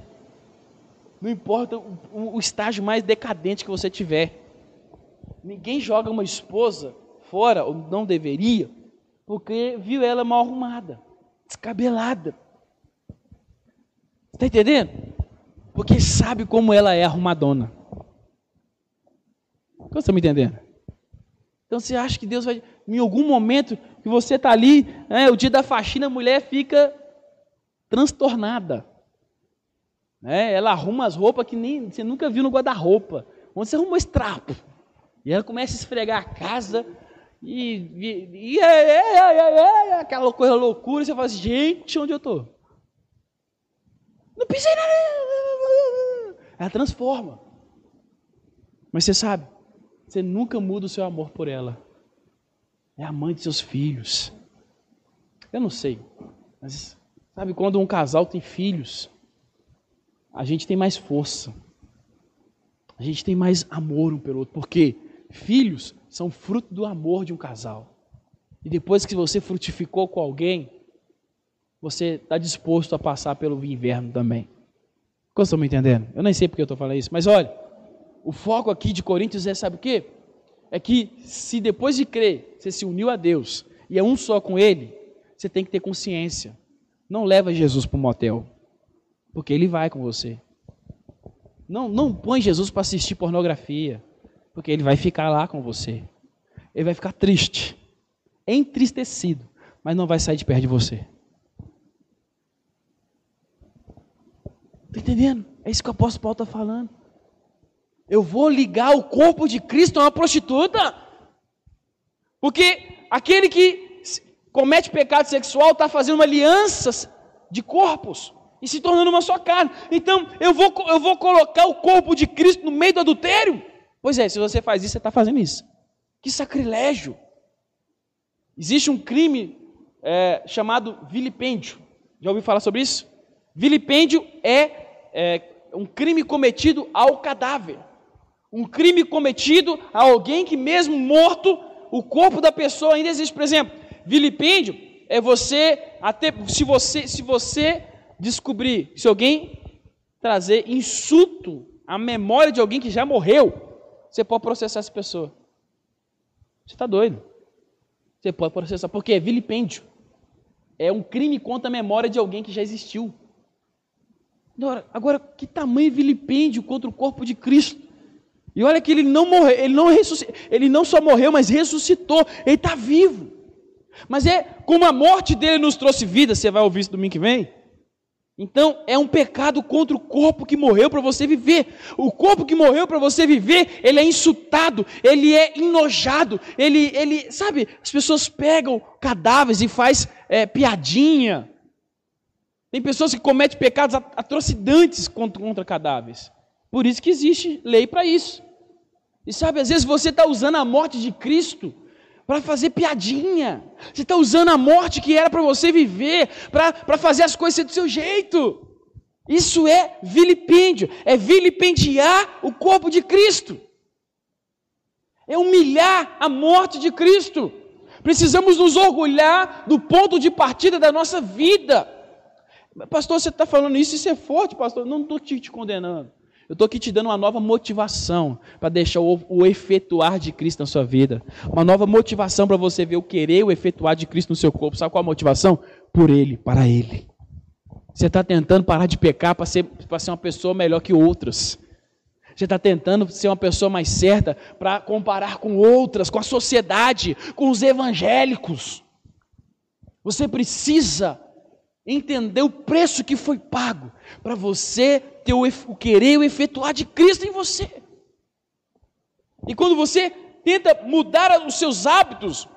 Não importa o, o, estágio mais decadente que você tiver. Ninguém joga uma esposa fora, ou não deveria, porque viu ela mal arrumada, descabelada. Está entendendo? Porque sabe como ela é arrumadona. Você está me entendendo? Então você acha que Deus vai, em algum momento que você está ali, é, o dia da faxina, a mulher fica transtornada. Né? Ela arruma as roupas que nem você nunca viu no guarda-roupa. Onde você arrumou esse trapo? E ela começa a esfregar a casa e, e, e é, é, é, aquela coisa loucura. E você fala assim, gente, onde eu estou? Não pisei nada. Ela transforma. Mas você sabe, você nunca muda o seu amor por ela. É a mãe de seus filhos. Eu não sei, mas Sabe, quando um casal tem filhos, a gente tem mais força. A gente tem mais amor um pelo outro. Porque filhos são fruto do amor de um casal. E depois que você frutificou com alguém, você está disposto a passar pelo inverno também. Como estão me entendendo? Eu nem sei porque eu estou falando isso, mas olha, o foco aqui de Coríntios é, sabe o quê? É que se depois de crer, você se uniu a Deus e é um só com Ele, você tem que ter consciência não leva Jesus para o motel, porque ele vai com você. Não, não põe Jesus para assistir pornografia. Porque ele vai ficar lá com você. Ele vai ficar triste, entristecido, mas não vai sair de perto de você. Está entendendo? É isso que o apóstolo Paulo está falando. Eu vou ligar o corpo de Cristo a uma prostituta. Porque aquele que comete pecado sexual está fazendo uma aliança de corpos e se tornando uma só carne. Então, eu vou, eu vou colocar o corpo de Cristo no meio do adultério? Pois é, se você faz isso, você está fazendo isso. Que sacrilégio! Existe um crime é, chamado vilipêndio. Já ouviu falar sobre isso? Vilipêndio é, é um crime cometido ao cadáver. Um crime cometido a alguém que, mesmo morto, o corpo da pessoa ainda existe. Por exemplo, vilipêndio é você, até se você, se você descobrir, se alguém trazer insulto à memória de alguém que já morreu, você pode processar essa pessoa. Você está doido. Você pode processar, porque é vilipêndio. É um crime contra a memória de alguém que já existiu. Agora, que tamanho vilipêndio contra o corpo de Cristo. E olha que ele não morreu, ele não, ele não só morreu, mas ressuscitou. Ele está vivo. Mas é como a morte dele nos trouxe vida, você vai ouvir isso domingo que vem. Então é um pecado contra o corpo que morreu para você viver. O corpo que morreu para você viver, ele é insultado, ele é enojado, ele, ele, sabe? As pessoas pegam cadáveres e faz é, piadinha. Tem pessoas que cometem pecados atrocidades contra, contra cadáveres. Por isso que existe lei para isso. E sabe, às vezes você está usando a morte de Cristo para fazer piadinha. Você está usando a morte que era para você viver, para fazer as coisas do seu jeito. Isso é vilipêndio, é vilipendiar o corpo de Cristo, é humilhar a morte de Cristo. Precisamos nos orgulhar do ponto de partida da nossa vida. Pastor, você está falando isso, isso é forte, pastor. Não estou te, te condenando. Eu estou aqui te dando uma nova motivação para deixar o, o, efetuar de Cristo na sua vida. Uma nova motivação para você ver o querer, o efetuar de Cristo no seu corpo. Sabe qual a motivação? Por Ele, para Ele. Você está tentando parar de pecar para ser, ser uma pessoa melhor que outras. Você está tentando ser uma pessoa mais certa para comparar com outras, com a sociedade, com os evangélicos. Você precisa entender o preço que foi pago para você ter o, o querer, o efetuar de Cristo em você. E quando você tenta mudar os seus hábitos,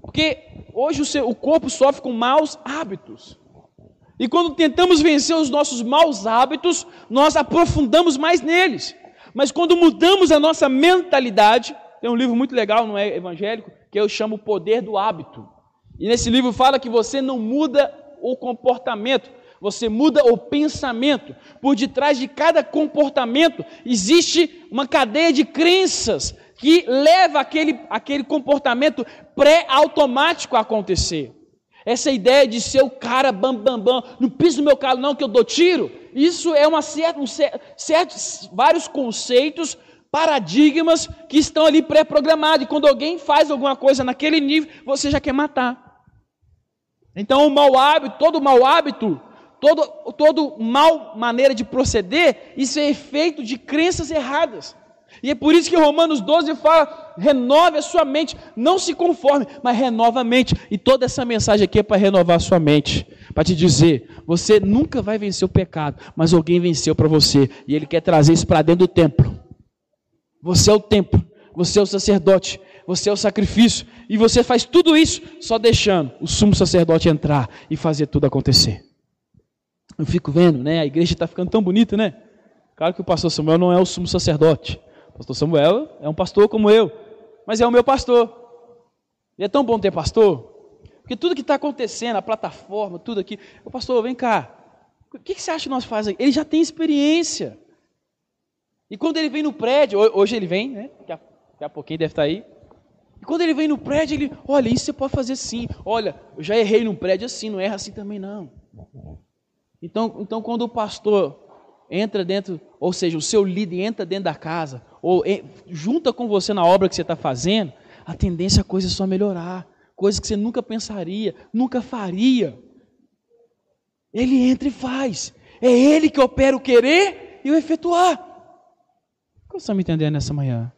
porque hoje o, seu, o corpo sofre com maus hábitos. E quando tentamos vencer os nossos maus hábitos, nós aprofundamos mais neles. Mas quando mudamos a nossa mentalidade, tem um livro muito legal, não é evangélico, que eu chamo O Poder do Hábito. E nesse livro fala que você não muda o comportamento, você muda o pensamento. Por detrás de cada comportamento existe uma cadeia de crenças que leva aquele, aquele comportamento pré-automático a acontecer. Essa ideia de ser o cara bam, bam, bam, não piso no meu carro não que eu dou tiro, isso é uma certa, um certo, vários conceitos, paradigmas que estão ali pré-programados. E quando alguém faz alguma coisa naquele nível, você já quer matar. Então o mau hábito, todo mau hábito todo, todo mal maneira de proceder, isso é efeito de crenças erradas. E é por isso que Romanos 12 fala: renove a sua mente, não se conforme, mas renova a mente. E toda essa mensagem aqui é para renovar a sua mente, para te dizer: você nunca vai vencer o pecado, mas alguém venceu para você, e ele quer trazer isso para dentro do templo. Você é o templo, você é o sacerdote, você é o sacrifício, e você faz tudo isso só deixando o sumo sacerdote entrar e fazer tudo acontecer. Eu fico vendo, né? A igreja está ficando tão bonita, né? Claro que o pastor Samuel não é o sumo sacerdote. O pastor Samuel é um pastor como eu, mas é o meu pastor. E é tão bom ter pastor, porque tudo que está acontecendo, a plataforma, tudo aqui. O pastor, vem cá. O que, que você acha que nós fazemos? Ele já tem experiência. E quando ele vem no prédio, hoje ele vem, né? Daqui a, daqui a pouquinho deve estar tá aí. E quando ele vem no prédio, ele, olha, isso você pode fazer assim. Olha, eu já errei num prédio assim, não erra assim também não. Então, então quando o pastor entra dentro, ou seja, o seu líder entra dentro da casa, ou junta com você na obra que você está fazendo, a tendência é a coisa só melhorar. Coisas que você nunca pensaria, nunca faria. Ele entra e faz. É ele que opera o querer e o efetuar. Como você está me entendendo nessa manhã?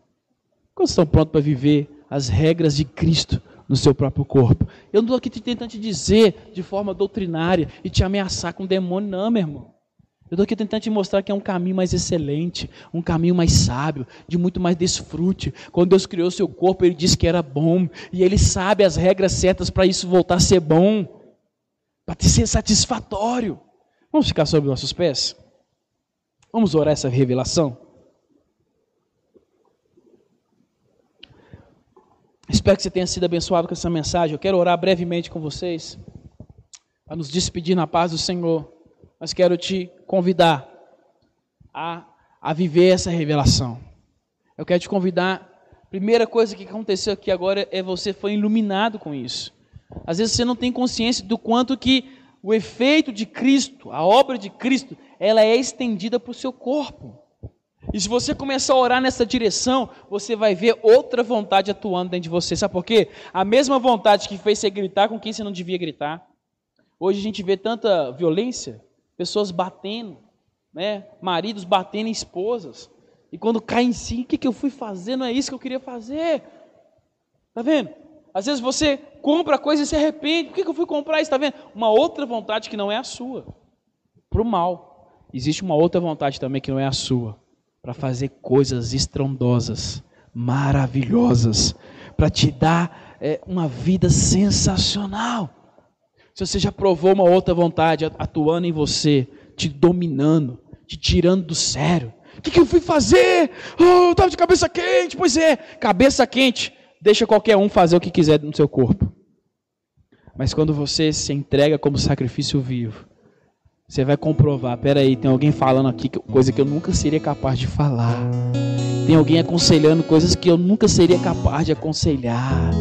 Quantos estão prontos para viver as regras de Cristo no seu próprio corpo? Eu não estou aqui tentando te dizer de forma doutrinária e te ameaçar com demônio, não, meu irmão. Eu estou aqui tentando te mostrar que é um caminho mais excelente, um caminho mais sábio, de muito mais desfrute. Quando Deus criou seu corpo, Ele disse que era bom, e Ele sabe as regras certas para isso voltar a ser bom, para ser satisfatório. Vamos ficar sobre nossos pés? Vamos orar essa revelação? Espero que você tenha sido abençoado com essa mensagem. Eu quero orar brevemente com vocês, para nos despedir na paz do Senhor. Mas quero te convidar a, a viver essa revelação. Eu quero te convidar. Primeira coisa que aconteceu aqui agora é você foi iluminado com isso. Às vezes você não tem consciência do quanto que o efeito de Cristo, a obra de Cristo, ela é estendida para o seu corpo. E se você começar a orar nessa direção, você vai ver outra vontade atuando dentro de você. Sabe por quê? A mesma vontade que fez você gritar com quem você não devia gritar. Hoje a gente vê tanta violência, pessoas batendo, né? maridos batendo em esposas. E quando cai em si, o que, que eu fui fazer? Não é isso que eu queria fazer. Tá vendo? Às vezes você compra coisa e se arrepende. Por que, que eu fui comprar isso? Tá vendo? Uma outra vontade que não é a sua. Para o mal. Existe uma outra vontade também que não é a sua para fazer coisas estrondosas, maravilhosas, para te dar é, uma vida sensacional. Se você já provou uma outra vontade atuando em você, te dominando, te tirando do sério. O que, que eu fui fazer? Oh, eu estava de cabeça quente. Pois é, cabeça quente. Deixa qualquer um fazer o que quiser no seu corpo. Mas quando você se entrega como sacrifício vivo, você vai comprovar, peraí, tem alguém falando aqui coisa que eu nunca seria capaz de falar. Tem alguém aconselhando coisas que eu nunca seria capaz de aconselhar.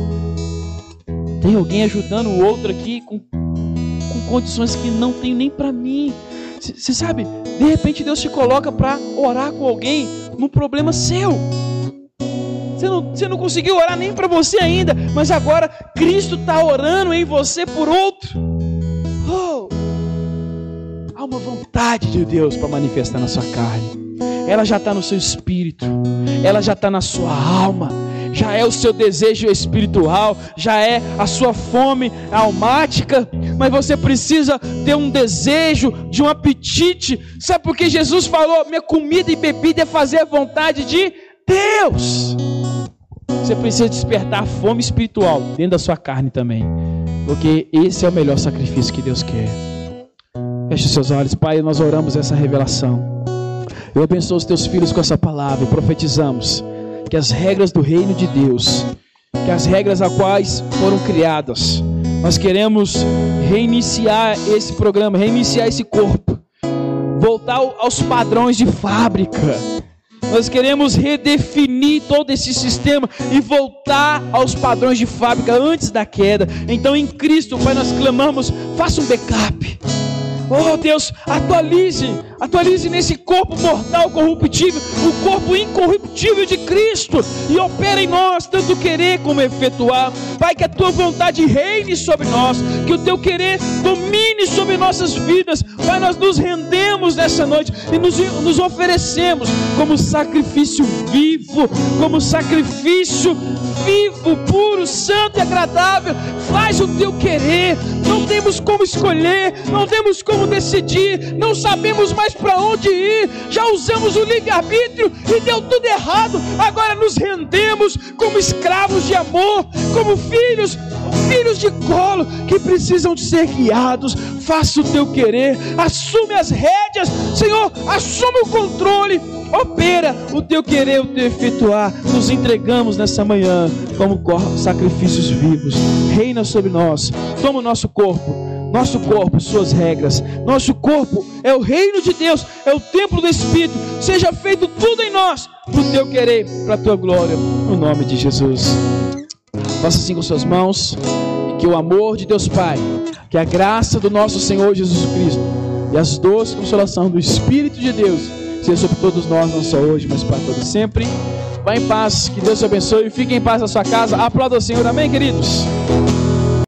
Tem alguém ajudando o outro aqui com, com condições que não tem nem para mim. Você sabe, de repente Deus te coloca para orar com alguém num problema seu. Você não, você não conseguiu orar nem para você ainda, mas agora Cristo está orando em você por outro. Oh, Uma vontade de Deus para manifestar na sua carne. Ela já está no seu espírito, ela já está na sua alma, já é o seu desejo espiritual, já é a sua fome almática, mas você precisa ter um desejo, de um apetite. Sabe por que Jesus falou: minha comida e bebida é fazer a vontade de Deus? Você precisa despertar a fome espiritual dentro da sua carne também, porque esse é o melhor sacrifício que Deus quer. Feche seus olhos, Pai, nós oramos essa revelação. Eu abençoo os teus filhos com essa palavra e profetizamos que as regras do reino de Deus, que as regras a quais foram criadas, nós queremos reiniciar esse programa, reiniciar esse corpo, voltar aos padrões de fábrica. Nós queremos redefinir todo esse sistema e voltar aos padrões de fábrica antes da queda. Então, em Cristo, Pai, nós clamamos: faça um backup Oh Deus, atualize, atualize nesse corpo mortal corruptível, o corpo incorruptível de Cristo, e opera em nós tanto querer como efetuar. Pai, que a tua vontade reine sobre nós, que o teu querer domine sobre nossas vidas. Pai, nós nos rendemos nessa noite e nos, nos oferecemos como sacrifício vivo, como sacrifício vivo, puro, santo e agradável. Faz o teu querer. Não temos como escolher, não temos como decidir, não sabemos mais para onde ir, já usamos o livre-arbítrio e deu tudo errado. Agora nos rendemos como escravos de amor, como filhos, filhos de colo que precisam de ser guiados. Faça o teu querer, assume as rédeas, Senhor, assume o controle opera o teu querer, o teu efetuar. Nos entregamos nessa manhã como sacrifícios vivos. Reina sobre nós, toma o nosso corpo nosso corpo, suas regras. Nosso corpo é o reino de Deus, é o templo do Espírito. Seja feito tudo em nós, para o teu querer, para a tua glória, no nome de Jesus. Faça assim com suas mãos, e que o amor de Deus Pai, que a graça do nosso Senhor Jesus Cristo e as doces consolação do Espírito de Deus seja sobre todos nós, não só hoje, mas para todos sempre. Vá em paz, que Deus te abençoe e fique em paz na sua casa. Aplauda o Senhor, amém, queridos?